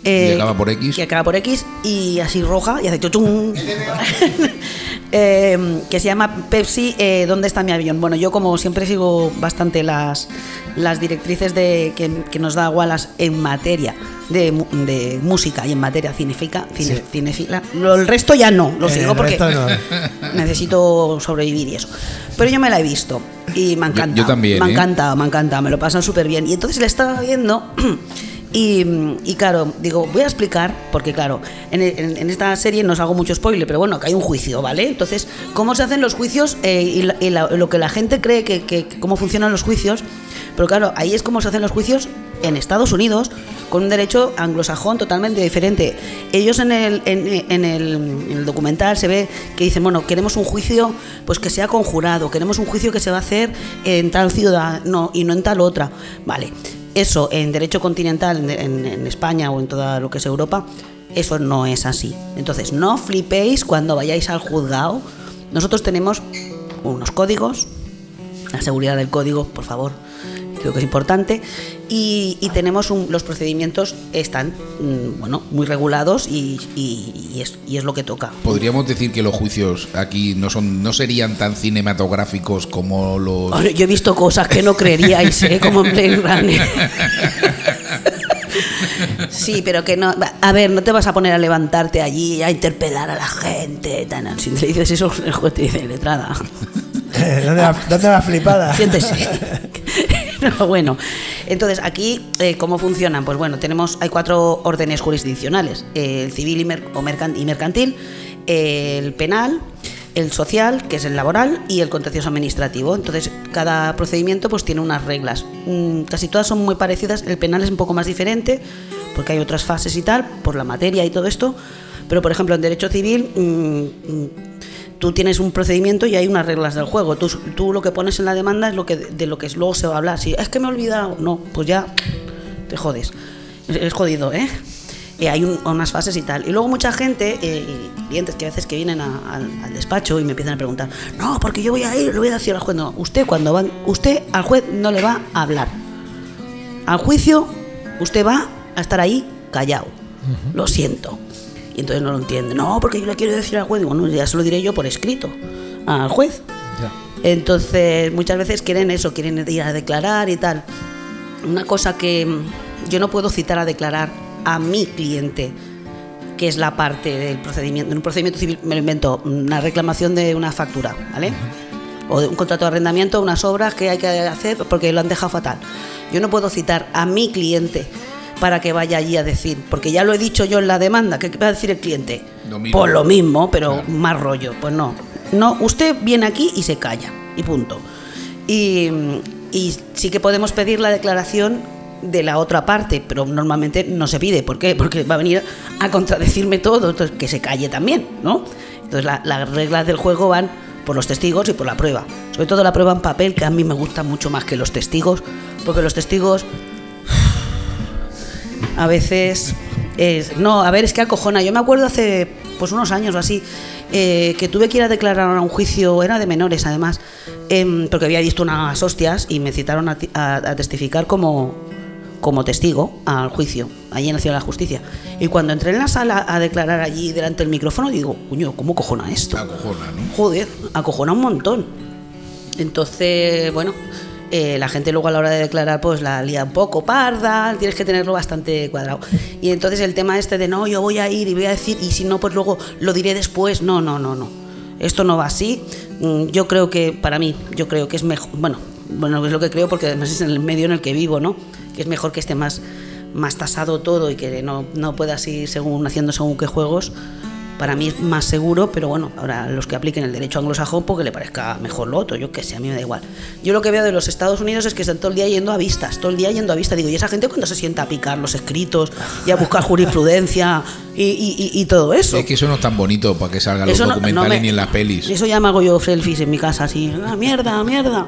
[SPEAKER 4] eh,
[SPEAKER 2] Y acaba por X.
[SPEAKER 4] Que acaba por X y así roja y hace chuchum. eh, que se llama Pepsi, eh, ¿dónde está mi avión? Bueno, yo como siempre sigo bastante las, las directrices de, que, que nos da Wallace en materia de, de música y en materia cinéfica, cine,
[SPEAKER 1] Sí.
[SPEAKER 4] cinéfila. Lo- el resto ya no, lo sigo porque
[SPEAKER 1] no.
[SPEAKER 4] necesito sobrevivir y eso. Pero yo me la he visto y me encanta.
[SPEAKER 2] yo también,
[SPEAKER 4] Me
[SPEAKER 2] ¿eh?
[SPEAKER 4] encanta, me encanta, me lo pasan súper bien. Y entonces la estaba viendo y, claro, digo, voy a explicar, porque claro, en, esta serie no os hago mucho spoiler, pero bueno, que hay un juicio, ¿vale? Entonces, ¿cómo se hacen los juicios eh, y, lo que la gente cree que, cómo funcionan los juicios? Pero claro, ahí es como se hacen los juicios en Estados Unidos con un derecho anglosajón totalmente diferente. Ellos en el, en, en el, en el documental se ve que dicen, bueno, queremos un juicio pues que sea conjurado, queremos un juicio que se va a hacer en tal ciudad no, y no en tal otra. Vale, eso en derecho continental, en, España o en toda lo que es Europa, eso no es así. Entonces, no flipéis cuando vayáis al juzgado. Nosotros tenemos unos códigos, la seguridad del código, por favor, creo que es importante. Y, y tenemos un- los procedimientos están mm, bueno muy regulados y, y- y es, y es lo que toca.
[SPEAKER 2] Podríamos decir que los juicios aquí no son, no serían tan cinematográficos como los.
[SPEAKER 4] Ahora, Yo he visto cosas que no creeríais, ¿eh? como en Blade Runner. Sí, pero que no. A ver, no te vas a poner a levantarte allí a interpelar a la gente. Tan, si le dices eso, el juez te dice letrada.
[SPEAKER 1] ¿Dónde va, dónde va flipada?
[SPEAKER 4] Siéntese. No, bueno, entonces aquí, eh, ¿cómo funcionan? Pues bueno, tenemos, hay cuatro órdenes jurisdiccionales: el civil y, mercantil, el penal, el social, que es el laboral, y el contencioso administrativo. Entonces, cada procedimiento pues tiene unas reglas. Mm, casi todas son muy parecidas. El penal es un poco más diferente, porque hay otras fases y tal, por la materia y todo esto. Pero, por ejemplo, en derecho civil. mm, mm, tú tienes un procedimiento y hay unas reglas del juego. Tú, tú lo que pones en la demanda es lo que de lo que luego se va a hablar. Si es que me he olvidado, no, pues ya te jodes. Es, jodido, ¿eh? Eh, hay un- unas fases y tal. Y luego mucha gente, eh, y clientes que a veces que vienen a- al, al despacho y me empiezan a preguntar, no, porque yo voy a ir, lo voy a decir al juez. No, usted cuando van, usted al juez no le va a hablar. Al juicio, usted va a estar ahí callado. Lo siento. Y entonces no lo entiende. No, porque yo le quiero decir al juez. Digo, no, ya se lo diré yo por escrito al juez. Entonces, muchas veces quieren eso, quieren ir a declarar y tal. Una cosa que mm, yo no puedo citar a declarar a mi cliente, que es la parte del procedimiento. En un procedimiento civil me lo invento, una reclamación de una factura, ¿vale? O de un contrato de arrendamiento, unas obras que hay que hacer porque lo han dejado fatal. Yo no puedo citar a mi cliente para que vaya allí a decir, porque ya lo he dicho yo en la demanda, ¿qué va a decir el cliente?
[SPEAKER 2] Mismo.
[SPEAKER 4] Pues lo mismo, pero
[SPEAKER 2] Claro.
[SPEAKER 4] más rollo. Pues no. No, usted viene aquí y se calla. Y punto. Y, y sí que podemos pedir la declaración de la otra parte, pero normalmente no se pide. ¿Por qué? Porque va a venir a contradecirme todo, entonces que se calle también, ¿no? Entonces la- las reglas del juego van por los testigos y por la prueba. Sobre todo la prueba en papel, que a mí me gusta mucho más que los testigos, porque los testigos a veces es, no, a ver, es que acojona. Yo me acuerdo hace pues unos años o así eh, que tuve que ir a declarar a un juicio, era de menores además, em, porque había visto unas hostias y me citaron a, ti- a- a testificar como, como testigo al juicio, allí en la Ciudad de la Justicia. Y cuando entré en la sala a declarar allí delante del micrófono, digo, coño, ¿cómo cojona esto?
[SPEAKER 2] Acojona, ¿no?
[SPEAKER 4] Joder, acojona un montón. Entonces, bueno, eh, la gente luego a la hora de declarar pues la lía un poco parda, tienes que tenerlo bastante cuadrado. Y entonces el tema este de no, yo voy a ir y voy a decir, y si no, pues luego lo diré después, no, no, no, no. Esto no va así. Mm, Yo creo que, para mí, yo creo que es mejor, bueno, bueno, es lo que creo porque además es en el medio en el que vivo, ¿no? Que es mejor que esté más, más tasado todo y que no, no puedas ir según, haciendo según qué juegos. Para mí es más seguro, pero bueno, ahora los que apliquen el derecho anglosajón, porque le parezca mejor lo otro, yo qué sé, a mí me da igual. Yo lo que veo de los Estados Unidos es que están todo el día yendo a vistas, todo el día yendo a vistas. Digo, ¿y esa gente cuando se sienta a picar los escritos y a buscar jurisprudencia y, y- y- y todo eso?
[SPEAKER 2] Es que eso no es tan bonito para que salgan los
[SPEAKER 4] no- no
[SPEAKER 2] documentales
[SPEAKER 4] me-
[SPEAKER 2] ni en las pelis.
[SPEAKER 4] Eso ya me hago yo selfies en mi casa, así, ah, mierda, mierda.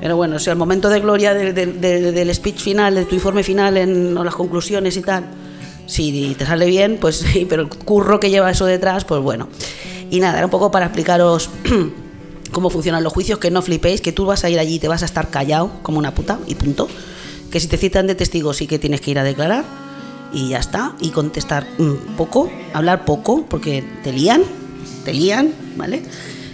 [SPEAKER 4] Pero bueno, o sea, el momento de gloria del, del- del- del speech final, de tu informe final, en o las conclusiones y tal, si te sale bien, pues sí, pero el curro que lleva eso detrás, pues bueno. Y nada, era un poco para explicaros cómo funcionan los juicios, que no flipéis, que tú vas a ir allí y te vas a estar callado como una puta y punto. Que si te citan de testigo sí que tienes que ir a declarar y ya está, y contestar poco, hablar poco, porque te lían te lían, ¿vale?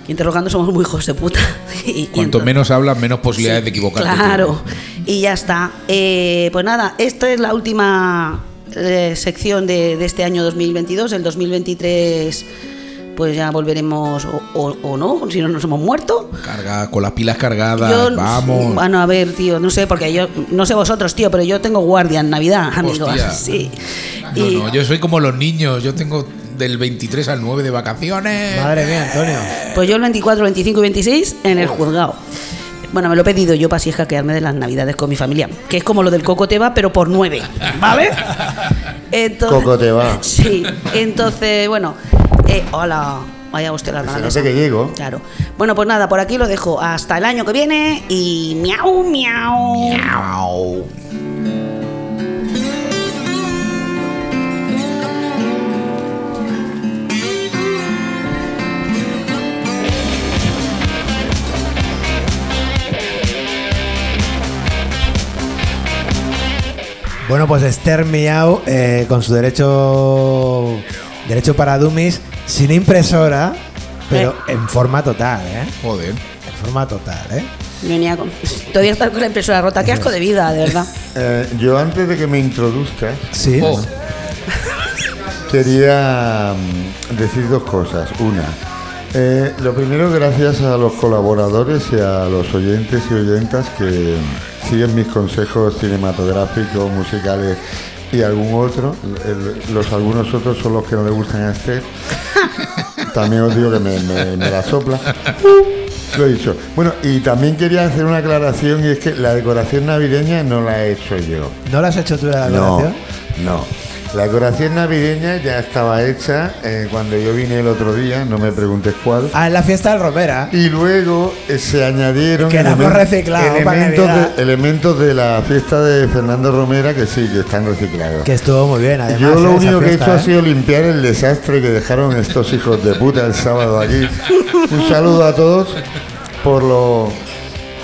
[SPEAKER 4] Interrogando somos muy hijos de puta. Y- y
[SPEAKER 2] Cuanto
[SPEAKER 4] entonces-
[SPEAKER 2] menos hablas, menos posibilidades de equivocarte.
[SPEAKER 4] Claro, y ya está. Eh, pues nada, esta es la última eh, sección de, de este año 2022. El 2023, pues ya volveremos o, o- o no, si no nos hemos muerto.
[SPEAKER 2] Carga, con las pilas cargadas,
[SPEAKER 4] Yo-
[SPEAKER 2] vamos.
[SPEAKER 4] Bueno, a ver, tío, no sé, porque yo, no sé vosotros, tío, pero yo tengo guardia en Navidad, amigos.
[SPEAKER 2] Hostia.
[SPEAKER 4] Sí.
[SPEAKER 2] No,
[SPEAKER 4] Y-
[SPEAKER 2] no, yo soy como los niños, yo tengo del 23 al 9 de vacaciones.
[SPEAKER 1] Madre mía, Antonio.
[SPEAKER 4] Pues yo el 24, 25 y 26 en el juzgado. Bueno, me lo he pedido yo para así hackearme de las navidades con mi familia. Que es como lo del coco te va, pero por nueve. ¿Vale? Entonces,
[SPEAKER 7] Coco te va.
[SPEAKER 4] Sí. Entonces, bueno. eh, hola. Vaya usted la
[SPEAKER 7] Que llego.
[SPEAKER 4] Claro. Bueno, pues nada, por aquí lo dejo hasta el año que viene y miau, miau.
[SPEAKER 2] Miau.
[SPEAKER 1] Bueno, pues Esther Miau, eh, con su derecho derecho para dummies, sin impresora, pero en forma total, ¿eh?
[SPEAKER 2] Joder.
[SPEAKER 1] En forma total, ¿eh?
[SPEAKER 4] Venía con- Todavía estar con la impresora rota. Qué asco de vida, de verdad.
[SPEAKER 7] Eh, yo antes de que me introduzcas,
[SPEAKER 1] Sí.
[SPEAKER 2] Oh,
[SPEAKER 7] quería mm, decir dos cosas. Una, eh, lo primero, gracias a los colaboradores y a los oyentes y oyentas que siguen mis consejos cinematográficos, musicales y algún otro. El- los algunos otros son los que no le gustan a Esther. También os digo que me, me- me la sopla. Lo he dicho. Bueno, y también quería hacer una aclaración y es que la decoración navideña no la he hecho yo.
[SPEAKER 1] ¿No la has hecho tú la
[SPEAKER 7] No,
[SPEAKER 1] decoración?
[SPEAKER 7] no. La decoración navideña ya estaba hecha eh, cuando yo vine el otro día, no me preguntes cuál.
[SPEAKER 1] Ah, en la fiesta del Romera.
[SPEAKER 7] Y luego eh, se añadieron
[SPEAKER 1] Que
[SPEAKER 7] elemen- elementos, de, elementos de la fiesta de Fernando Romera que sí, que están reciclados.
[SPEAKER 1] Que estuvo muy bien, además.
[SPEAKER 7] Yo lo único que he hecho ha
[SPEAKER 1] ¿eh?
[SPEAKER 7] sido limpiar el desastre que dejaron estos hijos de puta el sábado aquí. Un saludo a todos por lo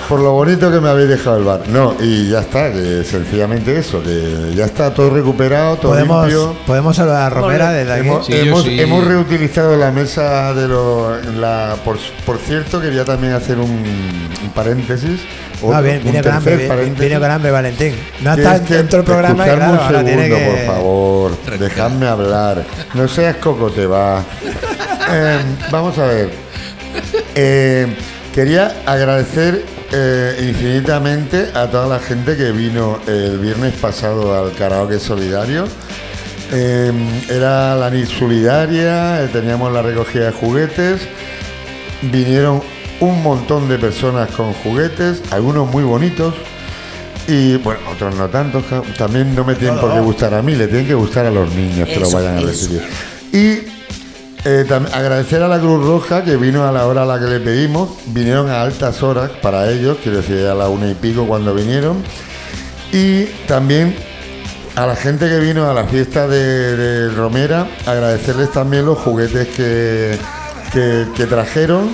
[SPEAKER 7] por lo bonito que me habéis dejado el bar. No, y ya está, que sencillamente eso, que ya está todo recuperado, todo
[SPEAKER 1] Podemos,
[SPEAKER 7] limpio.
[SPEAKER 1] podemos saludar a Romera desde aquí.
[SPEAKER 7] Hemos,
[SPEAKER 2] Sí,
[SPEAKER 7] hemos-
[SPEAKER 2] sí.
[SPEAKER 7] hemos reutilizado la mesa de los. La, por, por cierto, quería también hacer un, un paréntesis.
[SPEAKER 1] Ah,
[SPEAKER 7] otro-
[SPEAKER 1] bien,
[SPEAKER 7] un
[SPEAKER 1] viene con hambre,
[SPEAKER 7] tercer
[SPEAKER 1] vi-
[SPEAKER 7] paréntesis.
[SPEAKER 1] vine con hambre, Valentín. No está dentro del programa claro,
[SPEAKER 7] un
[SPEAKER 1] ahora tiene que...
[SPEAKER 7] por favor, dejadme hablar. No seas coco, te va. Eh, vamos a ver. Eh, quería agradecer eh, infinitamente a toda la gente que vino el viernes pasado al karaoke solidario. Eh, era la NIT solidaria, eh, teníamos la recogida de juguetes, vinieron un montón de personas con juguetes, algunos muy bonitos y bueno, otros no tanto. ja- También no me tienen por qué gustar a mí, le tienen que gustar a los niños que lo vayan a
[SPEAKER 4] eso.
[SPEAKER 7] recibir. Y eh, agradecer a la Cruz Roja que vino a la hora a la que le pedimos, vinieron a altas horas para ellos, quiero decir a la una y pico cuando vinieron. Y también a la gente que vino a la fiesta de, Romera, agradecerles también los juguetes que, que- trajeron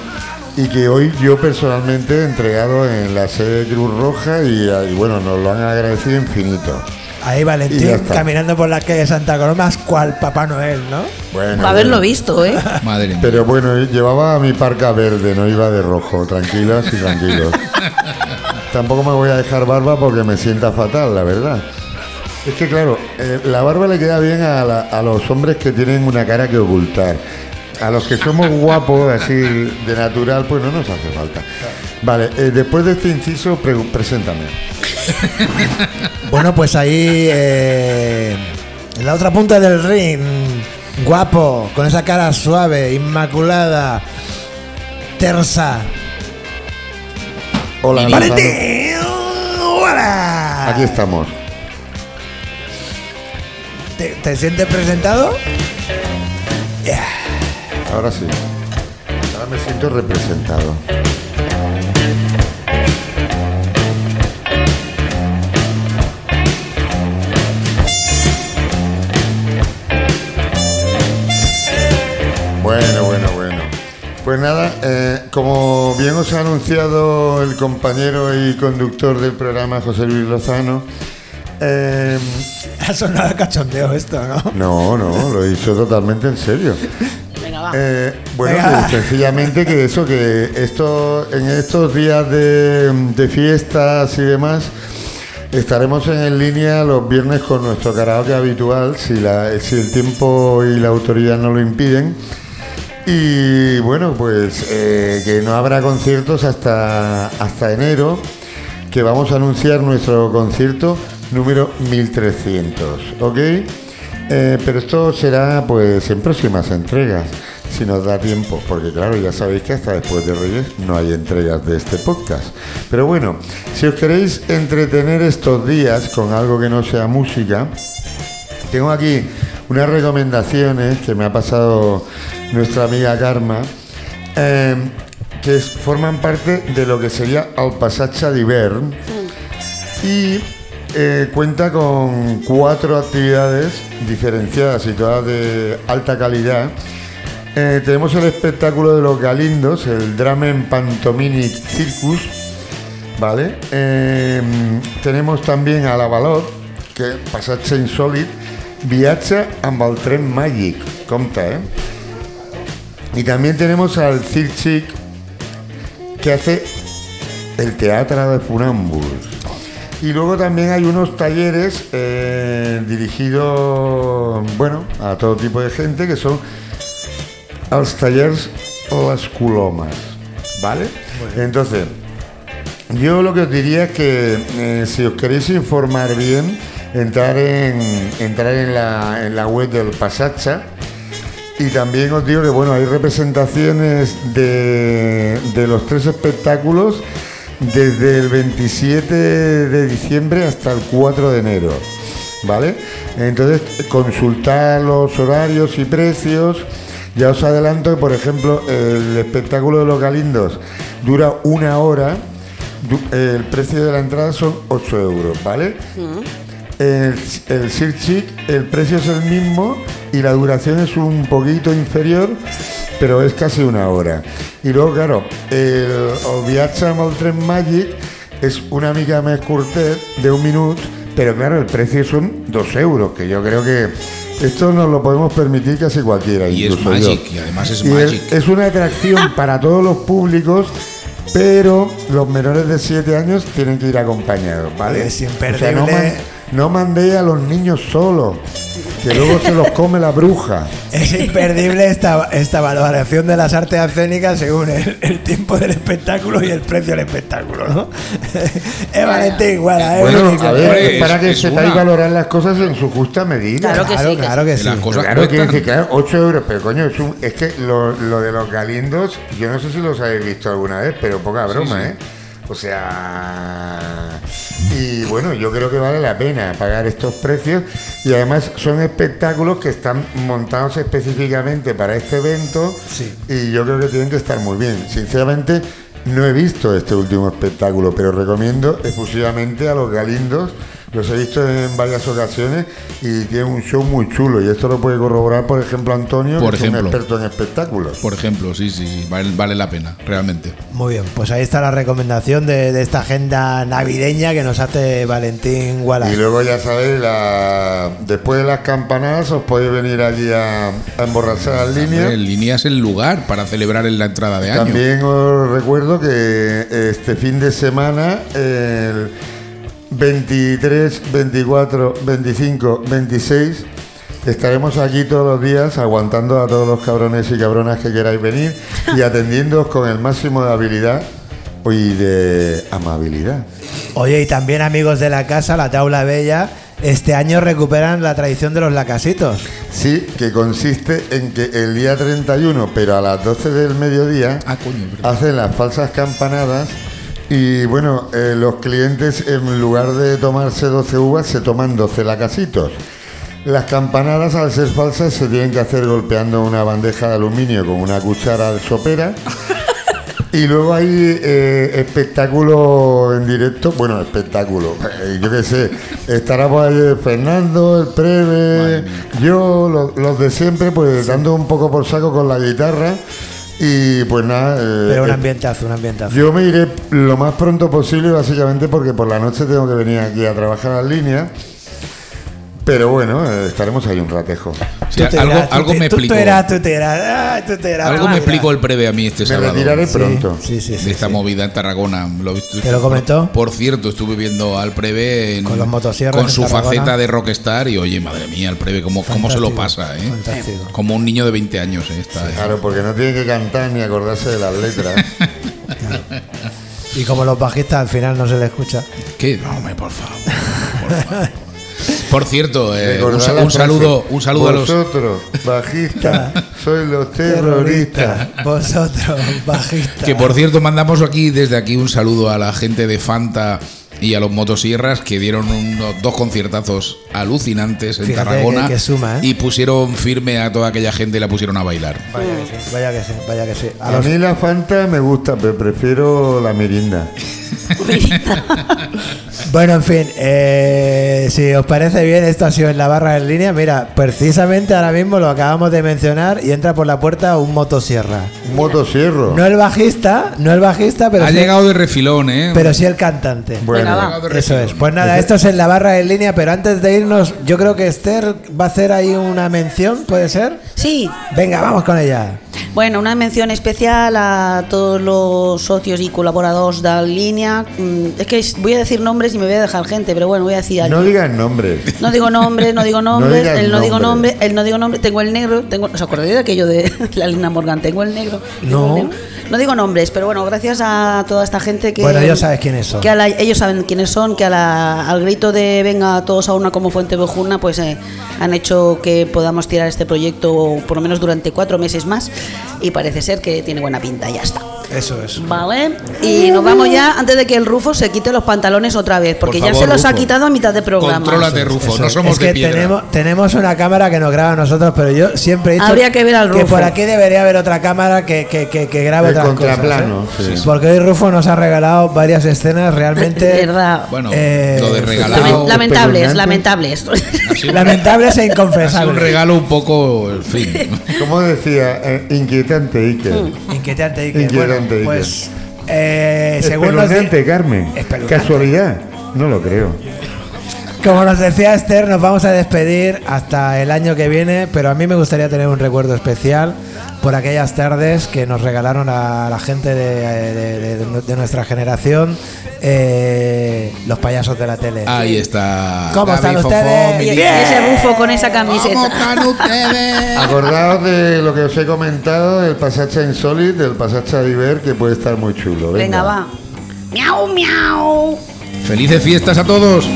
[SPEAKER 7] y que hoy yo personalmente he entregado en la sede de Cruz Roja y, y bueno, nos lo han agradecido infinito.
[SPEAKER 1] Ahí Valentín caminando por las calles de Santa Coloma, cual Papá Noel, ¿no?
[SPEAKER 7] Bueno,
[SPEAKER 4] Para haberlo visto, ¿eh?
[SPEAKER 2] madre mía.
[SPEAKER 7] Pero bueno, llevaba mi parca verde, no iba de rojo. Tranquilas y tranquilos. Tampoco me voy a dejar barba porque me sienta fatal, la verdad. Es que claro, eh, la barba le queda bien a, la- a los hombres que tienen una cara que ocultar. A los que somos guapos, así de natural, pues no nos hace falta. Vale, eh, después de este inciso, pre- preséntame.
[SPEAKER 1] Bueno, pues ahí, eh, en la otra punta del ring, guapo, con esa cara suave, inmaculada, tersa.
[SPEAKER 7] Hola, Lozano.
[SPEAKER 1] ¡Valentín! ¡Hola!
[SPEAKER 7] Aquí estamos.
[SPEAKER 1] ¿Te, te sientes presentado?
[SPEAKER 7] Ahora sí. Ahora me siento representado. Bueno, bueno, bueno. Pues nada, eh, como bien os ha anunciado el compañero y conductor del programa, José Luis Lozano, eh,
[SPEAKER 1] Ha sonado cachondeo esto, ¿no?
[SPEAKER 7] no, no, lo he dicho totalmente en serio.
[SPEAKER 4] Venga, va.
[SPEAKER 7] Eh, bueno,
[SPEAKER 1] Venga.
[SPEAKER 7] pues, sencillamente que eso, que esto, en estos días de, de fiestas y demás, estaremos en línea los viernes con nuestro karaoke habitual, si, la, si el tiempo y la autoridad no lo impiden. Y bueno, pues eh, que no habrá conciertos hasta, hasta enero, que vamos a anunciar nuestro concierto número 1300, ¿ok? Eh, pero esto será pues en próximas entregas, si nos da tiempo, porque claro, ya sabéis que hasta después de Reyes no hay entregas de este podcast. Pero bueno, si os queréis entretener estos días con algo que no sea música, tengo aquí unas recomendaciones que me ha pasado nuestra amiga Karma, eh, que forman parte de lo que sería Al Passatge d'Hivern y eh, cuenta con cuatro actividades diferenciadas y todas de alta calidad. Eh, tenemos el espectáculo de los galindos, el Dramen Pantomimic Circus, ¿vale? Tenemos también a la Balot, que passatge insòlid, viatge amb el màgic, compte, ¿eh? Y también tenemos al Cirque Chic, que hace el teatro de funámbulos. Y luego también hay unos talleres eh, dirigidos, bueno, a todo tipo de gente, que son los talleres Las Culomas, ¿vale? Entonces, yo lo que os diría es que eh, si os queréis informar bien, entrar en, entrar en, la, en la web del Pasacha. Y también os digo que bueno, hay representaciones de, de los tres espectáculos desde el 27 de diciembre hasta el 4 de enero. ¿Vale? Entonces, consultar los horarios y precios. Ya os adelanto que, por ejemplo, el espectáculo de los galindos dura una hora. Du- El precio de la entrada son 8 euros, ¿vale? El, el Sir Chic, el precio es el mismo y la duración es un poquito inferior, pero es casi una hora. Y luego, claro, el, el viatge amb el tren Magic es una mica més curtet, de un minuto, pero claro, el precio son 2 euros, que yo creo que esto nos lo podemos permitir casi cualquiera.
[SPEAKER 2] Y es
[SPEAKER 7] yo.
[SPEAKER 2] Magic, y además es
[SPEAKER 7] Y
[SPEAKER 2] Magic.
[SPEAKER 7] es una atracción para todos los públicos, pero los menores de 7 años tienen que ir acompañados, ¿vale?
[SPEAKER 1] Es
[SPEAKER 7] O sea, no,
[SPEAKER 1] imperdible.
[SPEAKER 7] man- no mandéis a los niños solos, que luego se los come la bruja.
[SPEAKER 1] Es imperdible esta, esta valoración de las artes escénicas según el, el tiempo del espectáculo y el precio del espectáculo, ¿no? es Valentín Guara, es
[SPEAKER 7] Bueno,
[SPEAKER 1] único.
[SPEAKER 7] a ver, es para que
[SPEAKER 2] una-
[SPEAKER 7] valorar las cosas en su justa medida.
[SPEAKER 4] Claro que
[SPEAKER 1] claro,
[SPEAKER 4] sí, que
[SPEAKER 1] claro que
[SPEAKER 2] Que
[SPEAKER 1] sí.
[SPEAKER 2] las cosas
[SPEAKER 7] Claro,
[SPEAKER 2] cuestan.
[SPEAKER 7] decir, claro, 8 euros, pero coño, es, un- es que lo, lo de los galindos, yo no sé si los habéis visto alguna vez, pero poca broma,
[SPEAKER 2] sí.
[SPEAKER 7] ¿eh? O sea, y bueno, yo creo que vale la pena pagar estos precios y además son espectáculos que están montados específicamente para este evento
[SPEAKER 1] Sí.
[SPEAKER 7] y yo creo que tienen que estar muy bien. Sinceramente, no he visto este último espectáculo, pero recomiendo exclusivamente a los galindos. Los he visto en varias ocasiones y tienen un show muy chulo. Y esto lo puede corroborar, por ejemplo, Antonio,
[SPEAKER 2] Por
[SPEAKER 7] que es un experto en espectáculos.
[SPEAKER 2] Por ejemplo, sí, sí, sí, vale, vale la pena, realmente.
[SPEAKER 1] Muy bien, pues ahí está la recomendación de, de esta agenda navideña que nos hace Valentín Guala.
[SPEAKER 7] Y luego ya sabéis, la... después de las campanadas os podéis venir allí a, a emborrachar en línea.
[SPEAKER 2] En línea es el lugar para celebrar en la entrada de año.
[SPEAKER 7] También os recuerdo que este fin de semana, el 23, 24, 25, 26, estaremos aquí todos los días aguantando a todos los cabrones y cabronas que queráis venir y atendiéndoos con el máximo de habilidad y de amabilidad.
[SPEAKER 1] Oye, y también amigos de la casa, la Taula Bella, este año recuperan la tradición de los lacasitos.
[SPEAKER 7] Sí, que consiste en que el día 31, pero a las 12 del mediodía,
[SPEAKER 2] Ah, coño,
[SPEAKER 7] hacen las falsas campanadas y bueno, eh, los clientes en lugar de tomarse 12 uvas se toman 12 lacasitos. Las campanadas al ser falsas se tienen que hacer golpeando una bandeja de aluminio con una cuchara de sopera. Y luego hay eh, espectáculo en directo, bueno, espectáculo, eh, yo qué sé, estará por ahí Fernando, el Preve, yo, los, los de siempre, pues dando un poco por saco con la guitarra y pues nada. eh,
[SPEAKER 1] Pero un
[SPEAKER 7] eh,
[SPEAKER 1] ambientazo, un ambientazo.
[SPEAKER 7] yo me iré lo más pronto posible, básicamente porque por la noche tengo que venir aquí a trabajar en línea. Pero bueno, estaremos ahí un ratejo.
[SPEAKER 2] Algo me explicó. Algo me explicó el preve a mí este
[SPEAKER 7] Me
[SPEAKER 2] sábado.
[SPEAKER 7] retiraré pronto.
[SPEAKER 1] Sí, sí, sí.
[SPEAKER 2] de esta
[SPEAKER 1] sí.
[SPEAKER 2] movida en Tarragona. Lo he visto-
[SPEAKER 1] ¿Te lo comentó?
[SPEAKER 2] Por cierto, estuve viendo al Preve en-
[SPEAKER 1] Con los motosierras
[SPEAKER 2] con su
[SPEAKER 1] Tarragona.
[SPEAKER 2] faceta de rockstar y oye, madre mía, el Preve, cómo, cómo se lo pasa, ¿eh?
[SPEAKER 1] fantástico.
[SPEAKER 2] Como un niño de 20 años, ¿eh? Está, ¿eh?
[SPEAKER 7] Claro, porque no tiene que cantar ni acordarse de las letras.
[SPEAKER 1] Y como los bajistas al final no se le escucha.
[SPEAKER 2] ¿Qué? No, hombre, por favor. Por, favor. Por cierto, eh, un, saludo, un saludo a los
[SPEAKER 7] Vosotros, bajistas, sois los terroristas.
[SPEAKER 1] Vosotros, bajistas.
[SPEAKER 2] que por cierto mandamos aquí desde aquí un saludo a la gente de Fanta y a los motosierras que dieron unos dos conciertazos alucinantes en
[SPEAKER 1] Fíjate
[SPEAKER 2] Tarragona
[SPEAKER 1] que- que suma, ¿eh?
[SPEAKER 2] y pusieron firme a toda aquella gente y la pusieron a bailar.
[SPEAKER 1] Vaya que sí, vaya que sí, vaya que sí. A
[SPEAKER 7] A
[SPEAKER 1] los-
[SPEAKER 7] mí la Fanta me gusta, pero prefiero la mirinda.
[SPEAKER 1] Bueno, en fin, eh, si os parece bien, esto ha sido en la barra en línea. Mira, precisamente ahora mismo lo acabamos de mencionar y entra por la puerta un motosierra.
[SPEAKER 7] Un motosierro.
[SPEAKER 1] No el bajista, no el bajista, pero
[SPEAKER 2] ha
[SPEAKER 1] sí,
[SPEAKER 2] llegado de refilón, ¿eh?
[SPEAKER 1] pero sí el cantante.
[SPEAKER 7] Bueno,
[SPEAKER 4] va.
[SPEAKER 1] Eso es. Pues nada, esto es en la barra en línea, pero antes de irnos, yo creo que Esther va a hacer ahí una mención, ¿puede ser?
[SPEAKER 4] Sí,
[SPEAKER 1] Venga, vamos con ella.
[SPEAKER 4] Bueno, una mención especial a todos los socios y colaboradores de línea. Mm, Es que voy a decir nombres y me voy a dejar gente, pero bueno, voy a decir
[SPEAKER 7] no digas nombres.
[SPEAKER 4] No digo nombres, no digo nombres, el no digo
[SPEAKER 7] nombres.
[SPEAKER 4] nombre, el no digo nombre, tengo el negro, tengo, ¿os acordáis de aquello de la Lina Morgan? Tengo el negro. tengo
[SPEAKER 1] No.
[SPEAKER 4] el negro. No digo nombres, pero bueno, gracias a toda esta gente que.
[SPEAKER 1] Bueno, ellos sabes quiénes son.
[SPEAKER 4] Que a la- ellos saben quiénes son, que a la- al grito de venga todos a una como Fuente Bejuna, pues eh, han hecho que podamos tirar este proyecto por lo menos durante cuatro meses más y parece ser que tiene buena pinta, ya está.
[SPEAKER 1] Eso es.
[SPEAKER 4] Vale, y nos vamos ya antes de que el Rufo se quite los pantalones otra vez, porque
[SPEAKER 2] Por
[SPEAKER 4] ya se los ha quitado a mitad de programa.
[SPEAKER 2] Contrólate, Rufo, no somos
[SPEAKER 1] es que
[SPEAKER 2] de piedra.
[SPEAKER 1] Tenemos, tenemos una cámara que nos graba a nosotros, pero yo siempre he dicho
[SPEAKER 4] Habría que ver al
[SPEAKER 1] que
[SPEAKER 4] Rufo.
[SPEAKER 1] por aquí debería haber otra cámara que, que, que, que grabe
[SPEAKER 7] El
[SPEAKER 1] otras cosas.
[SPEAKER 7] contraplano,
[SPEAKER 1] ¿eh?
[SPEAKER 7] sí.
[SPEAKER 1] Porque hoy Rufo nos ha regalado varias escenas realmente.
[SPEAKER 2] Bueno,
[SPEAKER 1] Eh,
[SPEAKER 2] lo de regalado.
[SPEAKER 4] lamentables, lamentables.
[SPEAKER 1] lamentables e
[SPEAKER 2] sido un
[SPEAKER 1] inconfesables.
[SPEAKER 2] regalo un poco, en fin.
[SPEAKER 7] ¿Cómo decía? Eh, inquietante, Iker.
[SPEAKER 1] Inquietante, Iker.
[SPEAKER 7] Inquietante,
[SPEAKER 1] Bueno,
[SPEAKER 7] Iker.
[SPEAKER 1] pues eh, según
[SPEAKER 7] Carmen. Casualidad. No lo creo.
[SPEAKER 1] Como nos decía Esther, nos vamos a despedir hasta el año que viene, pero a mí me gustaría tener un recuerdo especial por aquellas tardes que nos regalaron a la gente de, de- de- de nuestra generación eh, los payasos de la tele.
[SPEAKER 2] Ahí está.
[SPEAKER 1] ¿Cómo están ustedes?
[SPEAKER 4] y, ese Rufo con esa camiseta.
[SPEAKER 2] ¿Cómo están ustedes?
[SPEAKER 7] Acordaos de lo que os he comentado del pasaje Insolite, del pasaje a Diver, que puede estar muy chulo. Venga,
[SPEAKER 4] Venga, va. Miau, miau.
[SPEAKER 2] Felices fiestas a todos.